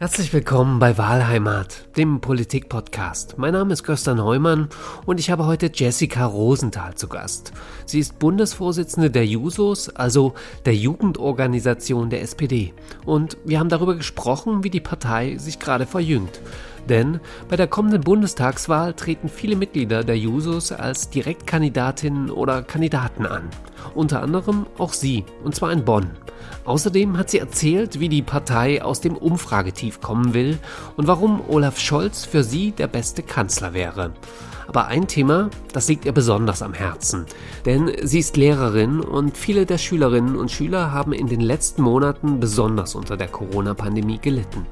Herzlich willkommen bei Wahlheimat, dem Politik-Podcast. Mein Name ist Gösta Neumann und ich habe heute Jessica Rosenthal zu Gast. Sie ist Bundesvorsitzende der Jusos, also der Jugendorganisation der SPD. Und wir haben darüber gesprochen, wie die Partei sich gerade verjüngt. Denn bei der kommenden Bundestagswahl treten viele Mitglieder der Jusos als Direktkandidatinnen oder Kandidaten an. Unter anderem auch sie, und zwar in Bonn. Außerdem hat sie erzählt, wie die Partei aus dem Umfragetief kommen will und warum Olaf Scholz für sie der beste Kanzler wäre. Aber ein Thema, das liegt ihr besonders am Herzen. Denn sie ist Lehrerin und viele der Schülerinnen und Schüler haben in den letzten Monaten besonders unter der Corona-Pandemie gelitten.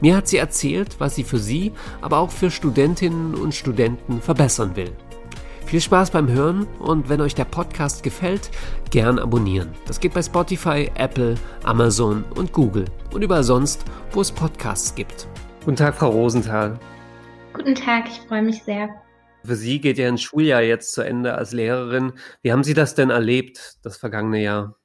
Mir hat sie erzählt, was sie für sie, aber auch für Studentinnen und Studenten verbessern will. Viel Spaß beim Hören und wenn euch der Podcast gefällt, gern abonnieren. Das geht bei Spotify, Apple, Amazon und Google und überall sonst, wo es Podcasts gibt. Guten Tag, Frau Rosenthal. Guten Tag, ich freue mich sehr. Für Sie geht ja ein Schuljahr jetzt zu Ende als Lehrerin. Wie haben Sie das denn erlebt, das vergangene Jahr?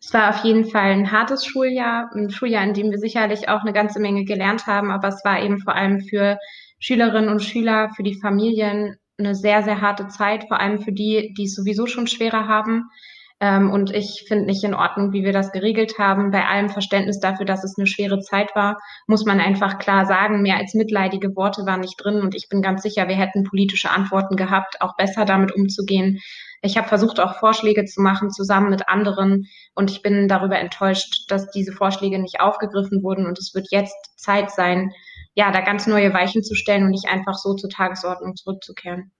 Es war auf jeden Fall ein hartes Schuljahr, ein Schuljahr, in dem wir sicherlich auch eine ganze Menge gelernt haben, aber es war eben vor allem für Schülerinnen und Schüler, für die Familien eine sehr, sehr harte Zeit, vor allem für die, die es sowieso schon schwerer haben. Ähm, und ich finde nicht in Ordnung, wie wir das geregelt haben. Bei allem Verständnis dafür, dass es eine schwere Zeit war, muss man einfach klar sagen, mehr als mitleidige Worte waren nicht drin. Und ich bin ganz sicher, wir hätten politische Antworten gehabt, auch besser damit umzugehen. Ich habe versucht, auch Vorschläge zu machen, zusammen mit anderen. Und ich bin darüber enttäuscht, dass diese Vorschläge nicht aufgegriffen wurden. Und es wird jetzt Zeit sein, ja, da ganz neue Weichen zu stellen und nicht einfach so zur Tagesordnung zurückzukehren.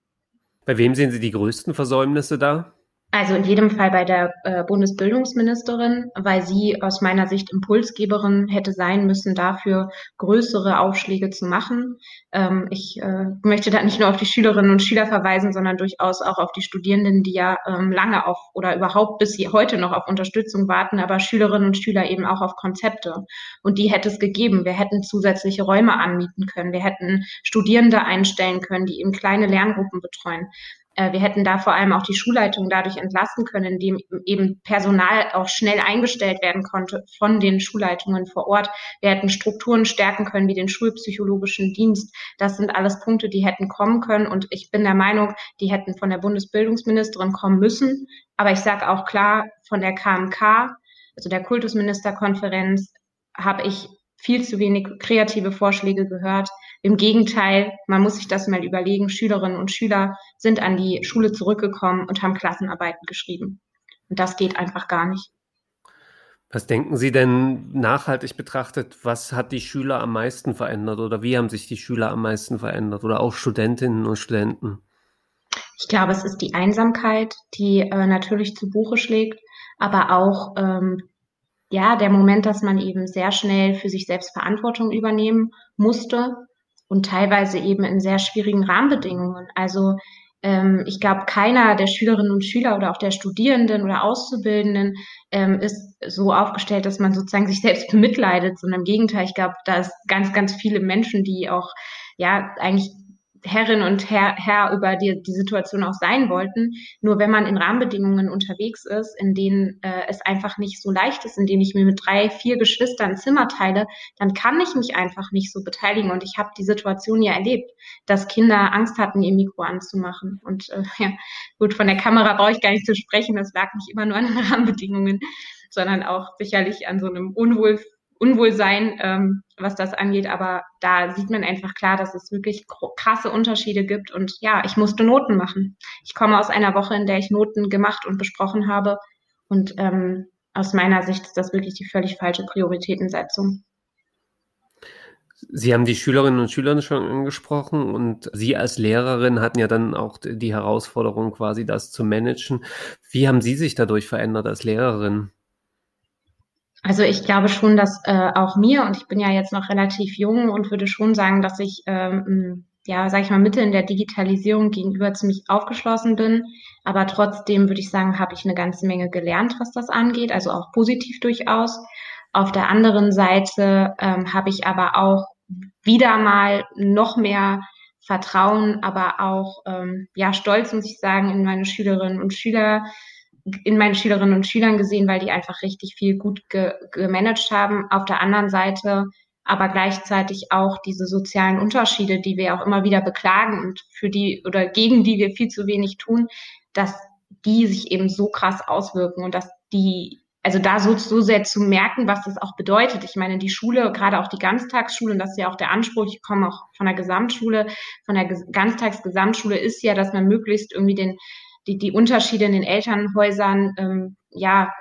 Bei wem sehen Sie die größten Versäumnisse da? Also in jedem Fall bei der äh, Bundesbildungsministerin, weil sie aus meiner Sicht Impulsgeberin hätte sein müssen, dafür größere Aufschläge zu machen. Ähm, ich äh, möchte da nicht nur auf die Schülerinnen und Schüler verweisen, sondern durchaus auch auf die Studierenden, die ja ähm, lange auf oder überhaupt bis heute noch auf Unterstützung warten, aber Schülerinnen und Schüler eben auch auf Konzepte. Und die hätte es gegeben. Wir hätten zusätzliche Räume anmieten können. Wir hätten Studierende einstellen können, die eben kleine Lerngruppen betreuen. Äh, wir hätten da vor allem auch die Schulleitung dadurch entlasten können, indem eben Personal auch schnell eingestellt werden konnte von den Schulleitungen vor Ort. Wir hätten Strukturen stärken können, wie den schulpsychologischen Dienst. Das sind alles Punkte, die hätten kommen können. Und ich bin der Meinung, die hätten von der Bundesbildungsministerin kommen müssen. Aber ich sage auch klar, von der KMK, also der Kultusministerkonferenz, habe ich viel zu wenig kreative Vorschläge gehört. Im Gegenteil, man muss sich das mal überlegen. Schülerinnen und Schüler sind an die Schule zurückgekommen und haben Klassenarbeiten geschrieben. Und das geht einfach gar nicht. Was denken Sie denn nachhaltig betrachtet, was hat die Schüler am meisten verändert oder wie haben sich die Schüler am meisten verändert oder auch Studentinnen und Studenten? Ich glaube, es ist die Einsamkeit, die äh, natürlich zu Buche schlägt, aber auch ähm, ja der Moment, dass man eben sehr schnell für sich selbst Verantwortung übernehmen musste und teilweise eben in sehr schwierigen Rahmenbedingungen. Also ähm, ich glaube, keiner der Schülerinnen und Schüler oder auch der Studierenden oder Auszubildenden ähm, ist so aufgestellt, dass man sozusagen sich selbst bemitleidet, sondern im Gegenteil, ich glaube, da ist ganz, ganz viele Menschen, die auch ja eigentlich Herrin und Herr, Herr über die, die Situation auch sein wollten. Nur wenn man in Rahmenbedingungen unterwegs ist, in denen äh, es einfach nicht so leicht ist, indem ich mir mit drei, vier Geschwistern Zimmer teile, dann kann ich mich einfach nicht so beteiligen. Und ich habe die Situation ja erlebt, dass Kinder Angst hatten, ihr Mikro anzumachen. Und äh, ja, gut, von der Kamera brauche ich gar nicht zu sprechen. Das lag nicht immer nur an den Rahmenbedingungen, sondern auch sicherlich an so einem Unwohl Unwohlsein, ähm, was das angeht. Aber da sieht man einfach klar, dass es wirklich krasse Unterschiede gibt. Und ja, ich musste Noten machen. Ich komme aus einer Woche, in der ich Noten gemacht und besprochen habe. Und ähm, aus meiner Sicht ist das wirklich die völlig falsche Prioritätensetzung. Sie haben die Schülerinnen und Schüler schon angesprochen und Sie als Lehrerin hatten ja dann auch die Herausforderung, quasi das zu managen. Wie haben Sie sich dadurch verändert als Lehrerin? Also ich glaube schon, dass äh, auch mir, und ich bin ja jetzt noch relativ jung und würde schon sagen, dass ich, ähm, ja, sage ich mal, Mitte in der Digitalisierung gegenüber ziemlich aufgeschlossen bin. Aber trotzdem würde ich sagen, habe ich eine ganze Menge gelernt, was das angeht, also auch positiv durchaus. Auf der anderen Seite ähm, habe ich aber auch wieder mal noch mehr Vertrauen, aber auch ähm, ja Stolz, muss ich sagen, in meine Schülerinnen und Schüler in meinen Schülerinnen und Schülern gesehen, weil die einfach richtig viel gut ge gemanagt haben. Auf der anderen Seite aber gleichzeitig auch diese sozialen Unterschiede, die wir auch immer wieder beklagen und für die oder gegen die wir viel zu wenig tun, dass die sich eben so krass auswirken und dass die also da so, so sehr zu merken, was das auch bedeutet. Ich meine, die Schule, gerade auch die Ganztagsschule, und das ist ja auch der Anspruch, ich komme auch von der Gesamtschule, von der Ganztagsgesamtschule ist ja, dass man möglichst irgendwie den, die, die Unterschiede in den Elternhäusern ähm, ja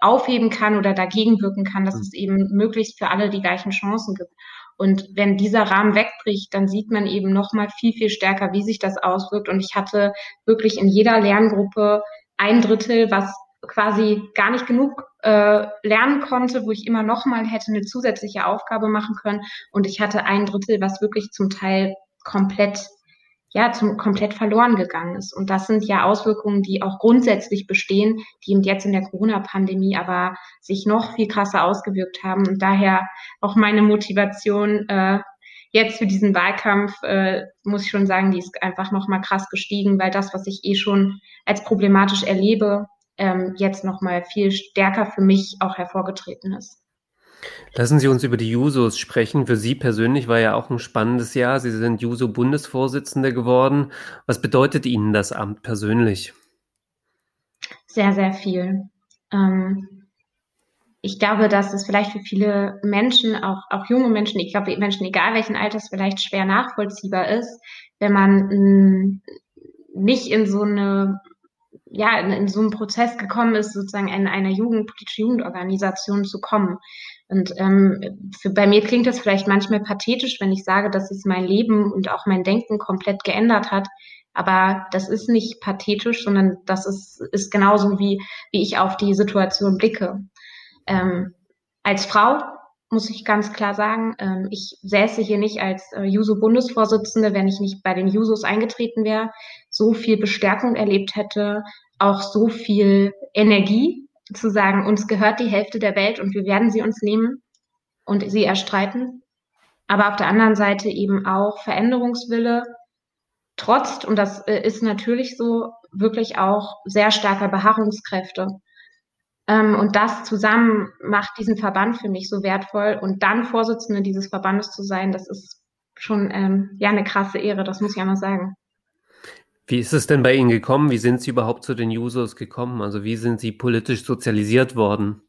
aufheben kann oder dagegen wirken kann, dass mhm. es eben möglichst für alle die gleichen Chancen gibt. Und wenn dieser Rahmen wegbricht, dann sieht man eben noch mal viel, viel stärker, wie sich das auswirkt. Und ich hatte wirklich in jeder Lerngruppe ein Drittel, was quasi gar nicht genug äh, lernen konnte, wo ich immer noch mal hätte eine zusätzliche Aufgabe machen können. Und ich hatte ein Drittel, was wirklich zum Teil komplett ja, zum komplett verloren gegangen ist. Und das sind ja Auswirkungen, die auch grundsätzlich bestehen, die eben jetzt in der Corona-Pandemie aber sich noch viel krasser ausgewirkt haben. Und daher auch meine Motivation äh, jetzt für diesen Wahlkampf, äh, muss ich schon sagen, die ist einfach noch mal krass gestiegen, weil das, was ich eh schon als problematisch erlebe, ähm, jetzt noch mal viel stärker für mich auch hervorgetreten ist. Lassen Sie uns über die Jusos sprechen. Für Sie persönlich war ja auch ein spannendes Jahr. Sie sind Juso-Bundesvorsitzende geworden. Was bedeutet Ihnen das Amt persönlich? Sehr, sehr viel. Ähm, ich glaube, dass es vielleicht für viele Menschen, auch, auch junge Menschen, ich glaube Menschen egal welchen Alters, vielleicht schwer nachvollziehbar ist, wenn man mh, nicht in so eine ja, in, in so einen Prozess gekommen ist, sozusagen in einer Jugend, politische Jugendorganisation zu kommen. Und ähm, für, bei mir klingt das vielleicht manchmal pathetisch, wenn ich sage, dass es mein Leben und auch mein Denken komplett geändert hat. Aber das ist nicht pathetisch, sondern das ist, ist genauso wie, wie ich auf die Situation blicke. Ähm, als Frau muss ich ganz klar sagen, ähm, ich säße hier nicht als äh, Juso-Bundesvorsitzende, wenn ich nicht bei den Jusos eingetreten wäre, so viel Bestärkung erlebt hätte, auch so viel Energie zu sagen, uns gehört die Hälfte der Welt und wir werden sie uns nehmen und sie erstreiten. Aber auf der anderen Seite eben auch Veränderungswille, trotz, und das äh, ist natürlich so, wirklich auch sehr starker Beharrungskräfte. Ähm, und das zusammen macht diesen Verband für mich so wertvoll. Und dann Vorsitzende dieses Verbandes zu sein, das ist schon ähm, ja eine krasse Ehre, das muss ich einmal sagen. Wie ist es denn bei Ihnen gekommen? Wie sind Sie überhaupt zu den Users gekommen? Also wie sind Sie politisch sozialisiert worden?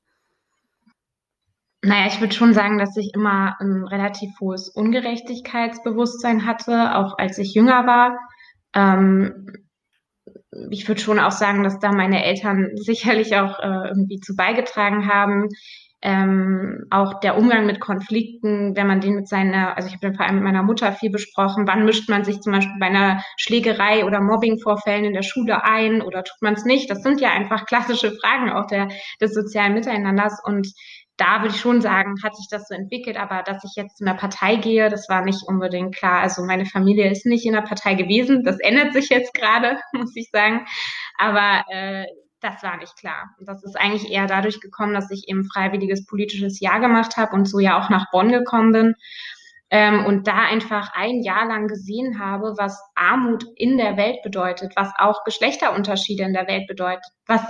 Naja, ich würde schon sagen, dass ich immer ein relativ hohes Ungerechtigkeitsbewusstsein hatte, auch als ich jünger war. Ähm, ich würde schon auch sagen, dass da meine Eltern sicherlich auch äh, irgendwie zu beigetragen haben. Ähm, auch der Umgang mit Konflikten, wenn man den mit seiner, also ich habe den vor allem mit meiner Mutter viel besprochen, wann mischt man sich zum Beispiel bei einer Schlägerei oder Mobbingvorfällen in der Schule ein oder tut man es nicht? Das sind ja einfach klassische Fragen auch der, des sozialen Miteinanders und da würde ich schon sagen, hat sich das so entwickelt, aber dass ich jetzt in der Partei gehe, das war nicht unbedingt klar. Also meine Familie ist nicht in der Partei gewesen. Das ändert sich jetzt gerade, muss ich sagen. Aber äh, das war nicht klar. Und das ist eigentlich eher dadurch gekommen, dass ich eben freiwilliges politisches Jahr gemacht habe und so ja auch nach Bonn gekommen bin. Ähm, und da einfach ein Jahr lang gesehen habe, was Armut in der Welt bedeutet, was auch Geschlechterunterschiede in der Welt bedeutet, was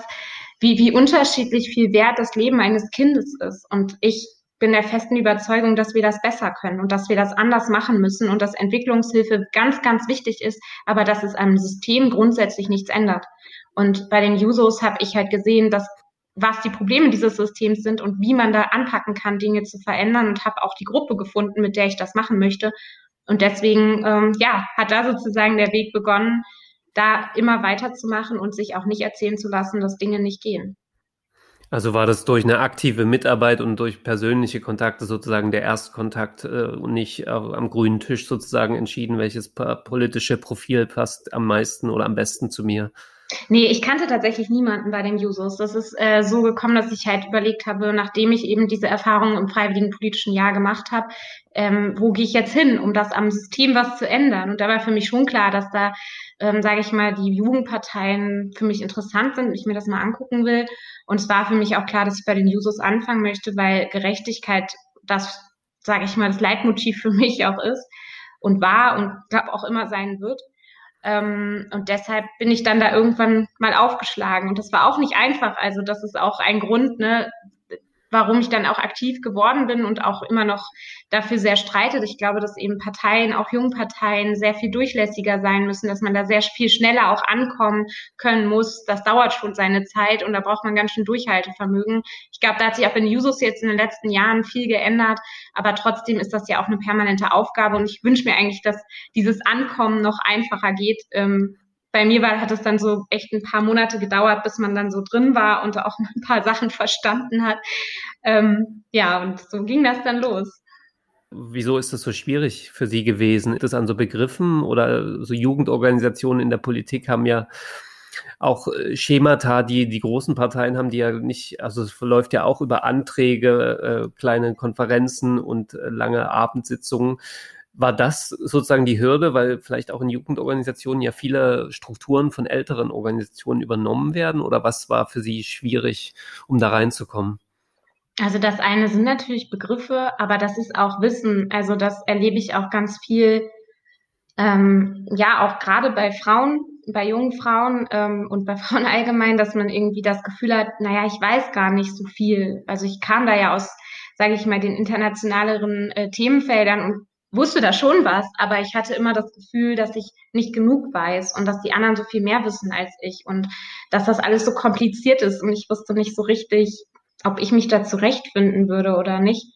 wie, wie unterschiedlich viel wert das Leben eines Kindes ist. Und ich bin der festen Überzeugung, dass wir das besser können und dass wir das anders machen müssen und dass Entwicklungshilfe ganz, ganz wichtig ist, aber dass es am System grundsätzlich nichts ändert. Und bei den Jusos habe ich halt gesehen, dass was die Probleme dieses Systems sind und wie man da anpacken kann, Dinge zu verändern und habe auch die Gruppe gefunden, mit der ich das machen möchte. Und deswegen, ähm, ja, hat da sozusagen der Weg begonnen, da immer weiterzumachen und sich auch nicht erzählen zu lassen, dass Dinge nicht gehen. Also war das durch eine aktive Mitarbeit und durch persönliche Kontakte sozusagen der Erstkontakt äh, und nicht äh, am grünen Tisch sozusagen entschieden, welches politische Profil passt am meisten oder am besten zu mir? Nee, ich kannte tatsächlich niemanden bei den Jusos. Das ist äh, so gekommen, dass ich halt überlegt habe, nachdem ich eben diese Erfahrung im freiwilligen politischen Jahr gemacht habe, ähm, wo gehe ich jetzt hin, um das am System was zu ändern? Und da war für mich schon klar, dass da ähm, sage ich mal, die Jugendparteien für mich interessant sind und ich mir das mal angucken will. Und es war für mich auch klar, dass ich bei den Jusos anfangen möchte, weil Gerechtigkeit das, sage ich mal, das Leitmotiv für mich auch ist und war und glaube auch immer sein wird. Ähm, und deshalb bin ich dann da irgendwann mal aufgeschlagen. Und das war auch nicht einfach. Also das ist auch ein Grund, ne, warum ich dann auch aktiv geworden bin und auch immer noch dafür sehr streitet. Ich glaube, dass eben Parteien, auch Jungparteien, sehr viel durchlässiger sein müssen, dass man da sehr viel schneller auch ankommen können muss. Das dauert schon seine Zeit und da braucht man ganz schön Durchhaltevermögen. Ich glaube, da hat sich auch in Jusos jetzt in den letzten Jahren viel geändert, aber trotzdem ist das ja auch eine permanente Aufgabe und ich wünsche mir eigentlich, dass dieses Ankommen noch einfacher geht. Ähm, bei mir war, hat es dann so echt ein paar Monate gedauert, bis man dann so drin war und auch ein paar Sachen verstanden hat. Ähm, ja, und so ging das dann los. Wieso ist das so schwierig für Sie gewesen? Ist das an so Begriffen oder so Jugendorganisationen in der Politik haben ja auch äh, Schemata, die die großen Parteien haben, die ja nicht, also es verläuft ja auch über Anträge, äh, kleine Konferenzen und äh, lange Abendsitzungen. War das sozusagen die Hürde, weil vielleicht auch in Jugendorganisationen ja viele Strukturen von älteren Organisationen übernommen werden? Oder was war für Sie schwierig, um da reinzukommen? Also das eine sind natürlich Begriffe, aber das ist auch Wissen. Also das erlebe ich auch ganz viel, ähm, ja, auch gerade bei Frauen, bei jungen Frauen ähm, und bei Frauen allgemein, dass man irgendwie das Gefühl hat, naja, ich weiß gar nicht so viel. Also ich kam da ja aus, sage ich mal, den internationaleren äh, Themenfeldern und wusste da schon was, aber ich hatte immer das Gefühl, dass ich nicht genug weiß und dass die anderen so viel mehr wissen als ich und dass das alles so kompliziert ist und ich wusste nicht so richtig, ob ich mich da zurechtfinden würde oder nicht.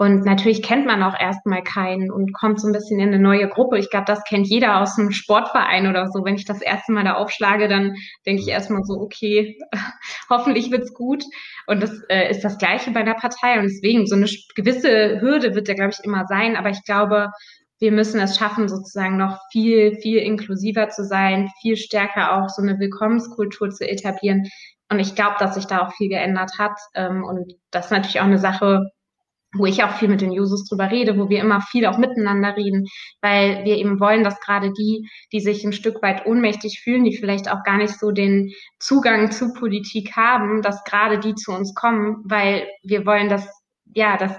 Und natürlich kennt man auch erstmal keinen und kommt so ein bisschen in eine neue Gruppe. Ich glaube, das kennt jeder aus einem Sportverein oder so. Wenn ich das erste Mal da aufschlage, dann denke ich erstmal so, okay, hoffentlich wird's gut. Und das äh, ist das Gleiche bei der Partei. Und deswegen, so eine gewisse Hürde wird da, glaube ich, immer sein. Aber ich glaube, wir müssen es schaffen, sozusagen noch viel, viel inklusiver zu sein, viel stärker auch so eine Willkommenskultur zu etablieren. Und ich glaube, dass sich da auch viel geändert hat. Ähm, und das ist natürlich auch eine Sache, wo ich auch viel mit den Users drüber rede, wo wir immer viel auch miteinander reden, weil wir eben wollen, dass gerade die, die sich ein Stück weit ohnmächtig fühlen, die vielleicht auch gar nicht so den Zugang zu Politik haben, dass gerade die zu uns kommen, weil wir wollen, dass, ja, dass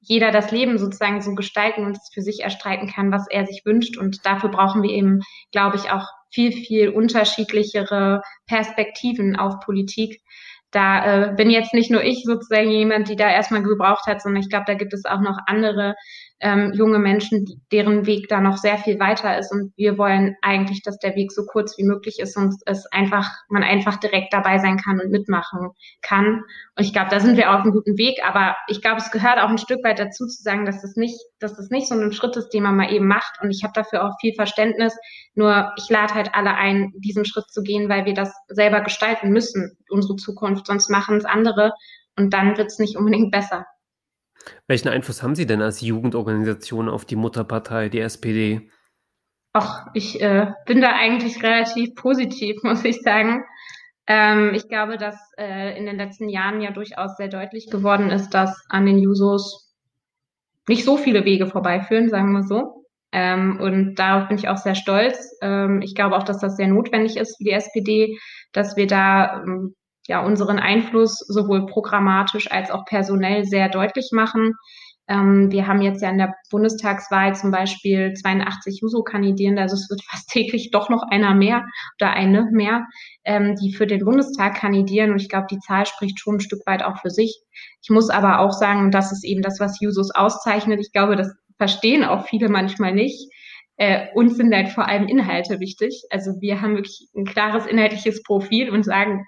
jeder das Leben sozusagen so gestalten und es für sich erstreiten kann, was er sich wünscht. Und dafür brauchen wir eben, glaube ich, auch viel, viel unterschiedlichere Perspektiven auf Politik, da äh, bin jetzt nicht nur ich sozusagen jemand, die da erstmal gebraucht hat, sondern ich glaube, da gibt es auch noch andere ähm, junge Menschen, deren Weg da noch sehr viel weiter ist. Und wir wollen eigentlich, dass der Weg so kurz wie möglich ist und es einfach, man einfach direkt dabei sein kann und mitmachen kann. Und ich glaube, da sind wir auf einem guten Weg. Aber ich glaube, es gehört auch ein Stück weit dazu zu sagen, dass das nicht, dass das nicht so ein Schritt ist, den man mal eben macht. Und ich habe dafür auch viel Verständnis. Nur ich lade halt alle ein, diesen Schritt zu gehen, weil wir das selber gestalten müssen, unsere Zukunft. Sonst machen es andere. Und dann wird es nicht unbedingt besser. Welchen Einfluss haben Sie denn als Jugendorganisation auf die Mutterpartei, die SPD? Ach, ich äh, bin da eigentlich relativ positiv, muss ich sagen. Ähm, ich glaube, dass äh, in den letzten Jahren ja durchaus sehr deutlich geworden ist, dass an den Jusos nicht so viele Wege vorbeiführen, sagen wir so. Ähm, und darauf bin ich auch sehr stolz. Ähm, ich glaube auch, dass das sehr notwendig ist für die SPD, dass wir da ähm, ja unseren Einfluss sowohl programmatisch als auch personell sehr deutlich machen. Ähm, wir haben jetzt ja in der Bundestagswahl zum Beispiel 82 Juso-Kandidierende, also es wird fast täglich doch noch einer mehr oder eine mehr, ähm, die für den Bundestag kandidieren. Und ich glaube, die Zahl spricht schon ein Stück weit auch für sich. Ich muss aber auch sagen, das ist eben das, was Jusos auszeichnet, ich glaube, das verstehen auch viele manchmal nicht. Äh, uns sind halt vor allem Inhalte wichtig. Also wir haben wirklich ein klares inhaltliches Profil und sagen,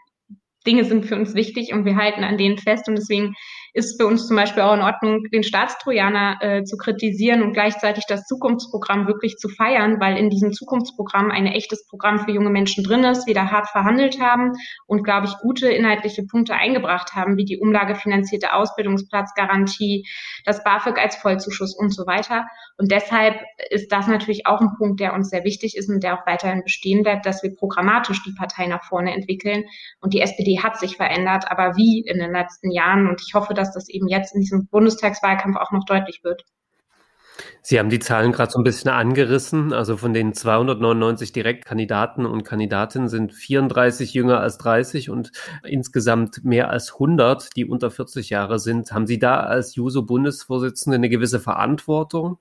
Dinge sind für uns wichtig und wir halten an denen fest. Und deswegen ist für uns zum Beispiel auch in Ordnung, den Staatstrojaner äh, zu kritisieren und gleichzeitig das Zukunftsprogramm wirklich zu feiern, weil in diesem Zukunftsprogramm ein echtes Programm für junge Menschen drin ist, wir da hart verhandelt haben und, glaube ich, gute inhaltliche Punkte eingebracht haben, wie die umlagefinanzierte Ausbildungsplatzgarantie, das BAföG als Vollzuschuss und so weiter. Und deshalb ist das natürlich auch ein Punkt, der uns sehr wichtig ist und der auch weiterhin bestehen bleibt, dass wir programmatisch die Partei nach vorne entwickeln. Und die SPD hat sich verändert, aber wie in den letzten Jahren. Und ich hoffe, dass das eben jetzt in diesem Bundestagswahlkampf auch noch deutlich wird. Sie haben die Zahlen gerade so ein bisschen angerissen. Also von den 299 Direktkandidaten und Kandidatinnen sind 34 jünger als 30 und insgesamt mehr als 100, die unter 40 Jahre sind. Haben Sie da als JUSO-Bundesvorsitzende eine gewisse Verantwortung?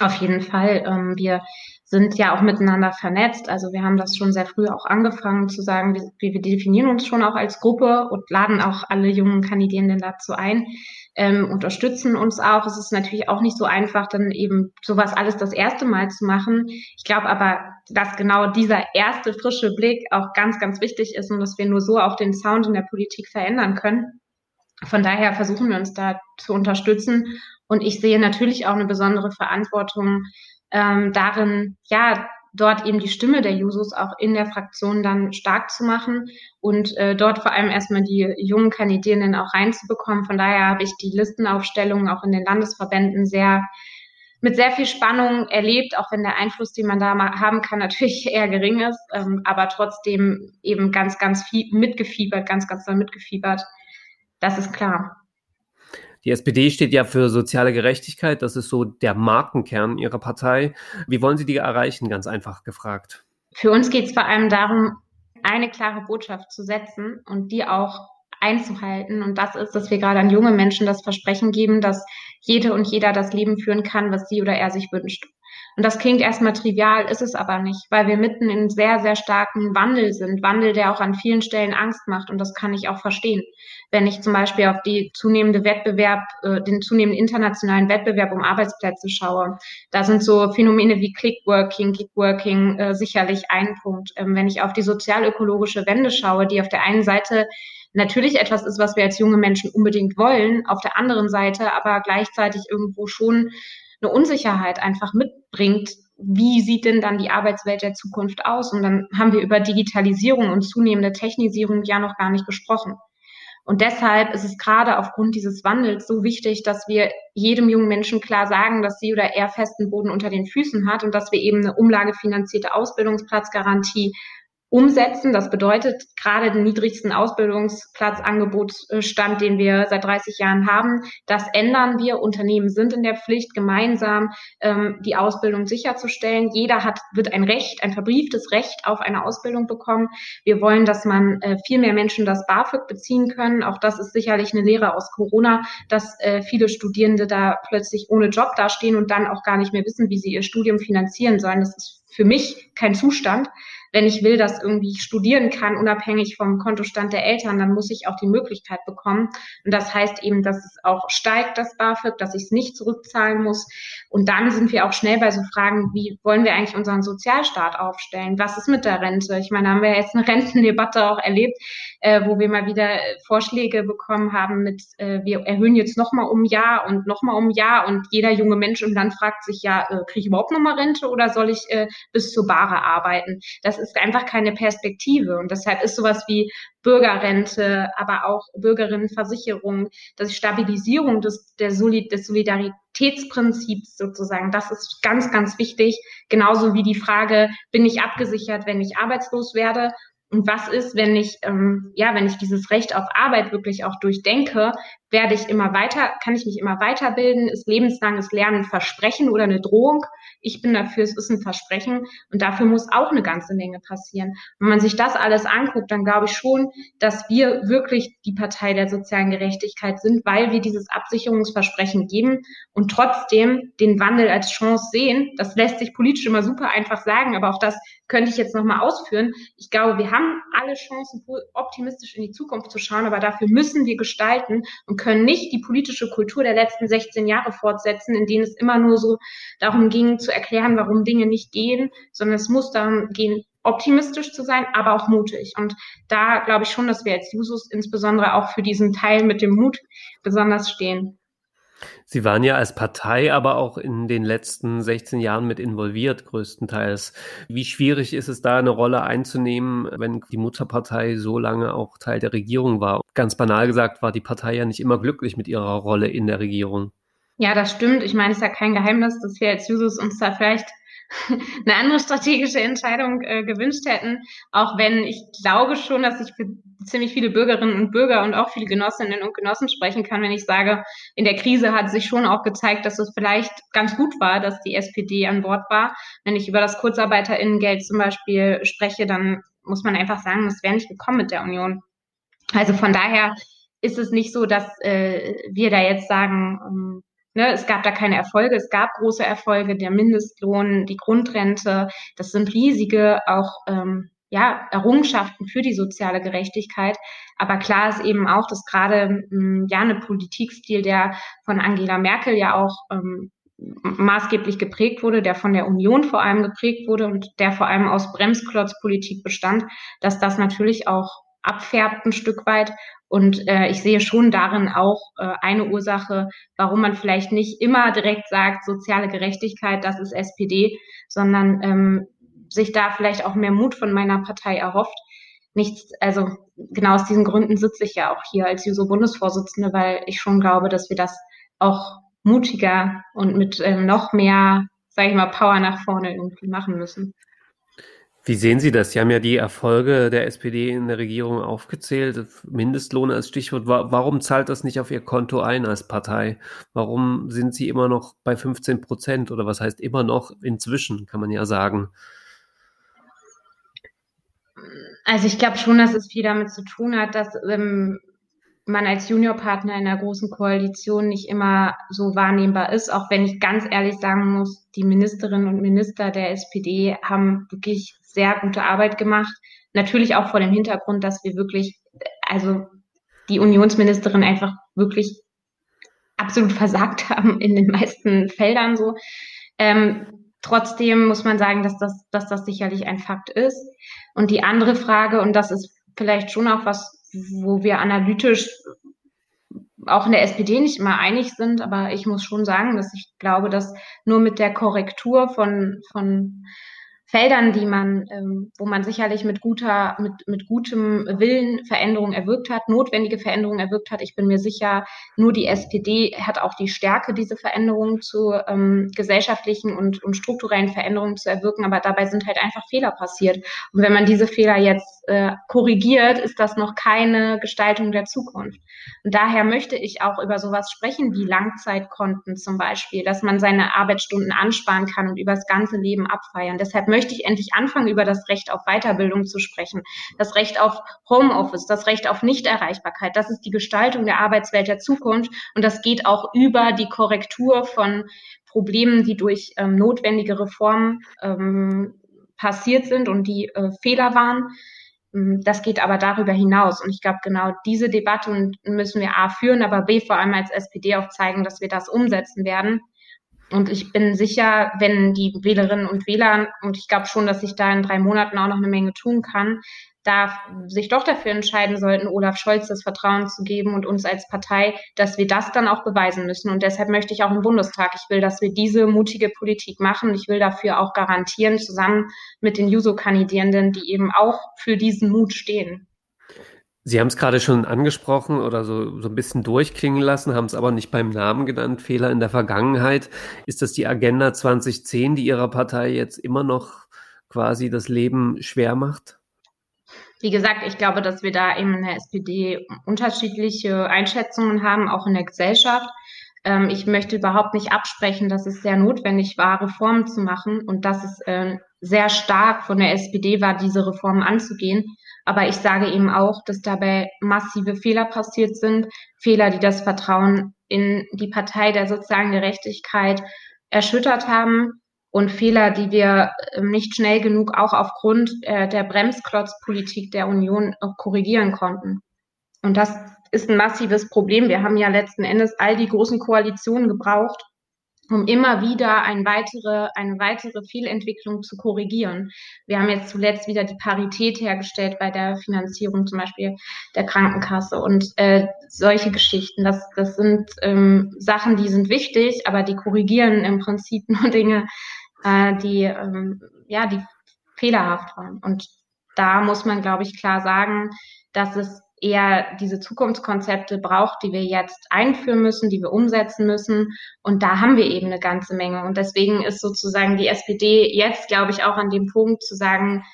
Auf jeden Fall. Ähm, wir sind ja auch miteinander vernetzt. Also wir haben das schon sehr früh auch angefangen zu sagen, wir, wir definieren uns schon auch als Gruppe und laden auch alle jungen Kandidierenden dazu ein, ähm, unterstützen uns auch. Es ist natürlich auch nicht so einfach, dann eben sowas alles das erste Mal zu machen. Ich glaube aber, dass genau dieser erste frische Blick auch ganz, ganz wichtig ist und dass wir nur so auch den Sound in der Politik verändern können. Von daher versuchen wir uns da zu unterstützen. Und ich sehe natürlich auch eine besondere Verantwortung ähm, darin, ja, dort eben die Stimme der Jusos auch in der Fraktion dann stark zu machen und äh, dort vor allem erstmal die jungen Kandidierenden auch reinzubekommen. Von daher habe ich die Listenaufstellung auch in den Landesverbänden sehr mit sehr viel Spannung erlebt, auch wenn der Einfluss, den man da haben kann, natürlich eher gering ist, ähm, aber trotzdem eben ganz, ganz viel mitgefiebert, ganz, ganz doll mitgefiebert. Das ist klar. Die SPD steht ja für soziale Gerechtigkeit. Das ist so der Markenkern Ihrer Partei. Wie wollen Sie die erreichen? Ganz einfach gefragt. Für uns geht es vor allem darum, eine klare Botschaft zu setzen und die auch einzuhalten. Und das ist, dass wir gerade an junge Menschen das Versprechen geben, dass jede und jeder das Leben führen kann, was sie oder er sich wünscht. Und das klingt erstmal trivial, ist es aber nicht, weil wir mitten in sehr, sehr starken Wandel sind. Wandel, der auch an vielen Stellen Angst macht. Und das kann ich auch verstehen. Wenn ich zum Beispiel auf die zunehmende Wettbewerb, äh, den zunehmenden internationalen Wettbewerb um Arbeitsplätze schaue, da sind so Phänomene wie Clickworking, Gigworking äh, sicherlich ein Punkt. Ähm, wenn ich auf die sozialökologische Wende schaue, die auf der einen Seite natürlich etwas ist, was wir als junge Menschen unbedingt wollen, auf der anderen Seite aber gleichzeitig irgendwo schon eine Unsicherheit einfach mitbringt, wie sieht denn dann die Arbeitswelt der Zukunft aus? Und dann haben wir über Digitalisierung und zunehmende Technisierung ja noch gar nicht gesprochen. Und deshalb ist es gerade aufgrund dieses Wandels so wichtig, dass wir jedem jungen Menschen klar sagen, dass sie oder er festen Boden unter den Füßen hat und dass wir eben eine umlagefinanzierte Ausbildungsplatzgarantie umsetzen. Das bedeutet gerade den niedrigsten Ausbildungsplatzangebotsstand, den wir seit 30 Jahren haben. Das ändern wir. Unternehmen sind in der Pflicht, gemeinsam ähm, die Ausbildung sicherzustellen. Jeder hat, wird ein Recht, ein verbrieftes Recht auf eine Ausbildung bekommen. Wir wollen, dass man äh, viel mehr Menschen das BAföG beziehen können. Auch das ist sicherlich eine Lehre aus Corona, dass äh, viele Studierende da plötzlich ohne Job dastehen und dann auch gar nicht mehr wissen, wie sie ihr Studium finanzieren sollen. Das ist für mich kein Zustand wenn ich will, dass irgendwie ich studieren kann, unabhängig vom Kontostand der Eltern, dann muss ich auch die Möglichkeit bekommen. Und das heißt eben, dass es auch steigt, das BAföG, dass ich es nicht zurückzahlen muss. Und dann sind wir auch schnell bei so Fragen, wie wollen wir eigentlich unseren Sozialstaat aufstellen? Was ist mit der Rente? Ich meine, haben wir jetzt eine Rentendebatte auch erlebt, äh, wo wir mal wieder Vorschläge bekommen haben mit, äh, wir erhöhen jetzt nochmal um Jahr und nochmal um Jahr und jeder junge Mensch im Land fragt sich, ja, äh, kriege ich überhaupt nochmal Rente oder soll ich äh, bis zur Bahre arbeiten? Das ist einfach keine Perspektive. Und deshalb ist sowas wie Bürgerrente, aber auch Bürgerinnenversicherung, das Stabilisierung des, der Solid des Solidaritätsprinzips sozusagen, das ist ganz, ganz wichtig. Genauso wie die Frage, bin ich abgesichert, wenn ich arbeitslos werde? Und was ist, wenn ich, ähm, ja, wenn ich dieses Recht auf Arbeit wirklich auch durchdenke, werde ich immer weiter, kann ich mich immer weiterbilden? Ist lebenslanges Lernen ein Versprechen oder eine Drohung? Ich bin dafür, es ist ein Versprechen und dafür muss auch eine ganze Menge passieren. Wenn man sich das alles anguckt, dann glaube ich schon, dass wir wirklich die Partei der sozialen Gerechtigkeit sind, weil wir dieses Absicherungsversprechen geben und trotzdem den Wandel als Chance sehen. Das lässt sich politisch immer super einfach sagen, aber auch das könnte ich jetzt nochmal ausführen. Ich glaube, wir haben alle Chancen, optimistisch in die Zukunft zu schauen, aber dafür müssen wir gestalten und können nicht die politische Kultur der letzten 16 Jahre fortsetzen, in denen es immer nur so darum ging, zu erklären, warum Dinge nicht gehen, sondern es muss darum gehen, optimistisch zu sein, aber auch mutig. Und da glaube ich schon, dass wir als Jusos insbesondere auch für diesen Teil mit dem Mut besonders stehen. Sie waren ja als Partei aber auch in den letzten 16 Jahren mit involviert, größtenteils. Wie schwierig ist es da, eine Rolle einzunehmen, wenn die Mutterpartei so lange auch Teil der Regierung war? Ganz banal gesagt, war die Partei ja nicht immer glücklich mit ihrer Rolle in der Regierung. Ja, das stimmt. Ich meine, es ist ja kein Geheimnis, dass wir als Jusos uns da vielleicht eine andere strategische Entscheidung äh, gewünscht hätten, auch wenn ich glaube schon, dass ich für ziemlich viele Bürgerinnen und Bürger und auch viele Genossinnen und Genossen sprechen kann, wenn ich sage, in der Krise hat sich schon auch gezeigt, dass es vielleicht ganz gut war, dass die SPD an Bord war. Wenn ich über das Kurzarbeiterinnengeld zum Beispiel spreche, dann muss man einfach sagen, das wäre nicht gekommen mit der Union. Also von daher ist es nicht so, dass äh, wir da jetzt sagen, ähm, ne, es gab da keine Erfolge. Es gab große Erfolge, der Mindestlohn, die Grundrente. Das sind riesige auch ähm, ja, Errungenschaften für die soziale Gerechtigkeit. Aber klar ist eben auch, dass gerade ähm, ja eine Politikstil, der von Angela Merkel ja auch ähm, maßgeblich geprägt wurde, der von der Union vor allem geprägt wurde und der vor allem aus Bremsklotzpolitik bestand, dass das natürlich auch abfärbt ein Stück weit. Und äh, ich sehe schon darin auch äh, eine Ursache, warum man vielleicht nicht immer direkt sagt, soziale Gerechtigkeit, das ist SPD, sondern ähm, sich da vielleicht auch mehr Mut von meiner Partei erhofft. Nichts, also genau aus diesen Gründen sitze ich ja auch hier als JUSO-Bundesvorsitzende, weil ich schon glaube, dass wir das auch mutiger und mit ähm, noch mehr, sage ich mal, Power nach vorne irgendwie machen müssen. Wie sehen Sie das? Sie haben ja die Erfolge der SPD in der Regierung aufgezählt. Mindestlohn als Stichwort. Warum zahlt das nicht auf Ihr Konto ein als Partei? Warum sind Sie immer noch bei 15 Prozent? Oder was heißt immer noch? Inzwischen kann man ja sagen. Also ich glaube schon, dass es viel damit zu tun hat, dass ähm, man als Juniorpartner in einer großen Koalition nicht immer so wahrnehmbar ist, auch wenn ich ganz ehrlich sagen muss, die Ministerinnen und Minister der SPD haben wirklich sehr gute Arbeit gemacht. Natürlich auch vor dem Hintergrund, dass wir wirklich, also die Unionsministerin einfach wirklich absolut versagt haben in den meisten Feldern so. Ähm, trotzdem muss man sagen, dass das, dass das sicherlich ein Fakt ist. Und die andere Frage, und das ist vielleicht schon auch was, wo wir analytisch auch in der SPD nicht immer einig sind, aber ich muss schon sagen, dass ich glaube, dass nur mit der Korrektur von, von Feldern, die man, ähm, wo man sicherlich mit guter, mit, mit gutem Willen Veränderungen erwirkt hat, notwendige Veränderungen erwirkt hat. Ich bin mir sicher, nur die SPD hat auch die Stärke, diese Veränderungen zu ähm, gesellschaftlichen und, und strukturellen Veränderungen zu erwirken. Aber dabei sind halt einfach Fehler passiert. Und wenn man diese Fehler jetzt äh, korrigiert, ist das noch keine Gestaltung der Zukunft. Und daher möchte ich auch über sowas sprechen wie Langzeitkonten zum Beispiel, dass man seine Arbeitsstunden ansparen kann und über das ganze Leben abfeiern. Deshalb möchte ich endlich anfangen, über das Recht auf Weiterbildung zu sprechen, das Recht auf Homeoffice, das Recht auf Nichterreichbarkeit. Das ist die Gestaltung der Arbeitswelt der Zukunft und das geht auch über die Korrektur von Problemen, die durch ähm, notwendige Reformen ähm, passiert sind und die äh, Fehler waren. Ähm, das geht aber darüber hinaus. Und ich glaube, genau diese Debatte müssen wir A führen, aber B vor allem als SPD auch zeigen, dass wir das umsetzen werden. Und ich bin sicher, wenn die Wählerinnen und Wähler, und ich glaube schon, dass sich da in drei Monaten auch noch eine Menge tun kann, da sich doch dafür entscheiden sollten, Olaf Scholz das Vertrauen zu geben und uns als Partei, dass wir das dann auch beweisen müssen. Und deshalb möchte ich auch im Bundestag, ich will, dass wir diese mutige Politik machen. Ich will dafür auch garantieren, zusammen mit den Juso-Kandidierenden, die eben auch für diesen Mut stehen. Sie haben es gerade schon angesprochen oder so, so ein bisschen durchklingen lassen, haben es aber nicht beim Namen genannt. Fehler in der Vergangenheit. Ist das die Agenda 2010, die Ihrer Partei jetzt immer noch quasi das Leben schwer macht? Wie gesagt, ich glaube, dass wir da eben in der SPD unterschiedliche Einschätzungen haben, auch in der Gesellschaft. Ähm, ich möchte überhaupt nicht absprechen, dass es sehr notwendig war, Reformen zu machen und dass es äh, sehr stark von der SPD war, diese Reformen anzugehen. Aber ich sage eben auch, dass dabei massive Fehler passiert sind, Fehler, die das Vertrauen in die Partei der sozialen Gerechtigkeit erschüttert haben und Fehler, die wir ähm, nicht schnell genug auch aufgrund äh, der Bremsklotzpolitik der Union korrigieren konnten. Und das ist ein massives Problem. Wir haben ja letzten Endes all die großen Koalitionen gebraucht, um immer wieder ein weitere, eine weitere Fehlentwicklung zu korrigieren. Wir haben jetzt zuletzt wieder die Parität hergestellt bei der Finanzierung zum Beispiel der Krankenkasse und äh, solche Geschichten. Das, das sind ähm, Sachen, die sind wichtig, aber die korrigieren im Prinzip nur Dinge, äh, die ähm, ja die fehlerhaft waren. Und da muss man, glaube ich, klar sagen, dass es eher diese Zukunftskonzepte braucht, die wir jetzt einführen müssen, die wir umsetzen müssen. Und da haben wir eben eine ganze Menge. Und deswegen ist sozusagen die SPD jetzt, glaube ich, auch an dem Punkt zu sagen,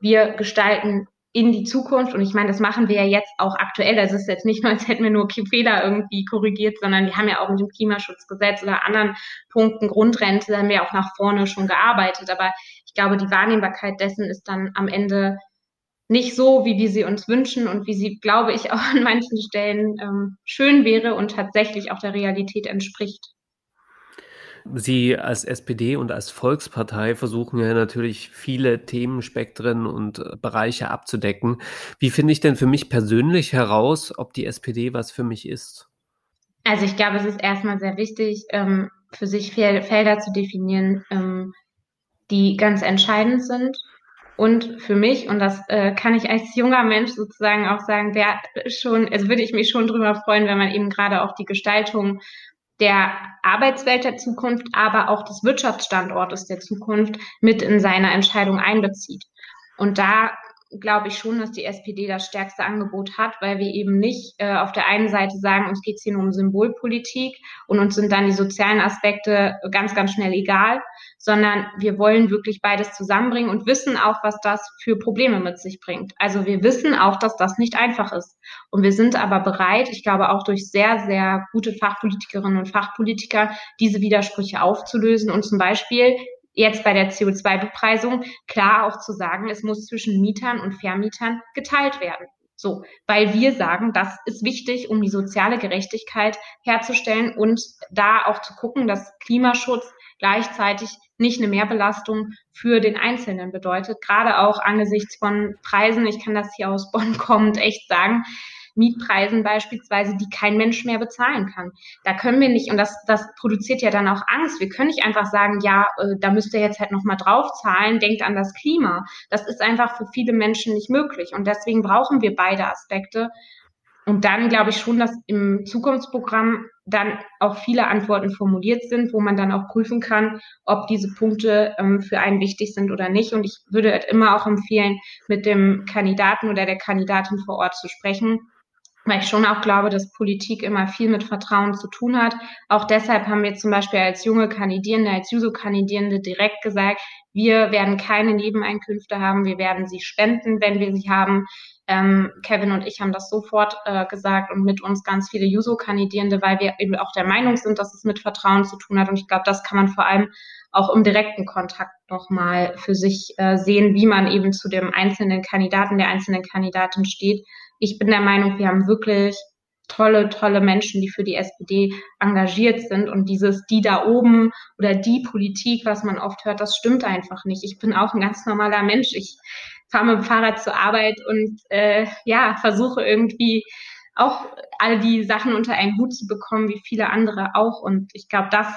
wir gestalten in die Zukunft. Und ich meine, das machen wir ja jetzt auch aktuell. Das ist jetzt nicht nur, als hätten wir nur Fehler irgendwie korrigiert, sondern wir haben ja auch mit dem Klimaschutzgesetz oder anderen Punkten Grundrente, da haben wir auch nach vorne schon gearbeitet. Aber ich glaube, die Wahrnehmbarkeit dessen ist dann am Ende nicht so, wie wir sie uns wünschen und wie sie, glaube ich, auch an manchen Stellen ähm, schön wäre und tatsächlich auch der Realität entspricht. Sie als SPD und als Volkspartei versuchen ja natürlich viele Themenspektren und äh, Bereiche abzudecken. Wie finde ich denn für mich persönlich heraus, ob die SPD was für mich ist? Also ich glaube, es ist erstmal sehr wichtig, ähm, für sich Felder zu definieren, ähm, die ganz entscheidend sind. Und für mich, und das äh, kann ich als junger Mensch sozusagen auch sagen, wäre schon, also würde ich mich schon drüber freuen, wenn man eben gerade auch die Gestaltung der Arbeitswelt der Zukunft, aber auch des Wirtschaftsstandortes der Zukunft mit in seine Entscheidung einbezieht. Und da glaube ich schon, dass die SPD das stärkste Angebot hat, weil wir eben nicht äh, auf der einen Seite sagen, uns geht es hier nur um Symbolpolitik und uns sind dann die sozialen Aspekte ganz, ganz schnell egal, sondern wir wollen wirklich beides zusammenbringen und wissen auch, was das für Probleme mit sich bringt. Also wir wissen auch, dass das nicht einfach ist. Und wir sind aber bereit, ich glaube auch durch sehr, sehr gute Fachpolitikerinnen und Fachpolitiker, diese Widersprüche aufzulösen und zum Beispiel jetzt bei der CO2-Bepreisung klar auch zu sagen, es muss zwischen Mietern und Vermietern geteilt werden. So, weil wir sagen, das ist wichtig, um die soziale Gerechtigkeit herzustellen und da auch zu gucken, dass Klimaschutz gleichzeitig nicht eine Mehrbelastung für den Einzelnen bedeutet. Gerade auch angesichts von Preisen, ich kann das hier aus Bonn kommend echt sagen, Mietpreisen beispielsweise, die kein Mensch mehr bezahlen kann. Da können wir nicht, und das, das produziert ja dann auch Angst. Wir können nicht einfach sagen, ja, äh, da müsst ihr jetzt halt nochmal drauf zahlen, denkt an das Klima. Das ist einfach für viele Menschen nicht möglich. Und deswegen brauchen wir beide Aspekte. Und dann glaube ich schon, dass im Zukunftsprogramm dann auch viele Antworten formuliert sind, wo man dann auch prüfen kann, ob diese Punkte ähm, für einen wichtig sind oder nicht. Und ich würde halt immer auch empfehlen, mit dem Kandidaten oder der Kandidatin vor Ort zu sprechen, weil ich schon auch glaube, dass Politik immer viel mit Vertrauen zu tun hat. Auch deshalb haben wir zum Beispiel als junge Kandidierende, als Juso-Kandidierende direkt gesagt, wir werden keine Nebeneinkünfte haben, wir werden sie spenden, wenn wir sie haben. Ähm, Kevin und ich haben das sofort äh, gesagt und mit uns ganz viele Juso-Kandidierende, weil wir eben auch der Meinung sind, dass es mit Vertrauen zu tun hat. Und ich glaube, das kann man vor allem auch im direkten Kontakt nochmal für sich äh, sehen, wie man eben zu dem einzelnen Kandidaten, der einzelnen Kandidatin steht ich bin der Meinung, wir haben wirklich tolle, tolle Menschen, die für die SPD engagiert sind. Und dieses die da oben oder die Politik, was man oft hört, das stimmt einfach nicht. Ich bin auch ein ganz normaler Mensch. Ich fahre mit dem Fahrrad zur Arbeit und äh, ja, versuche irgendwie auch all die Sachen unter einen Hut zu bekommen, wie viele andere auch. Und ich glaube, das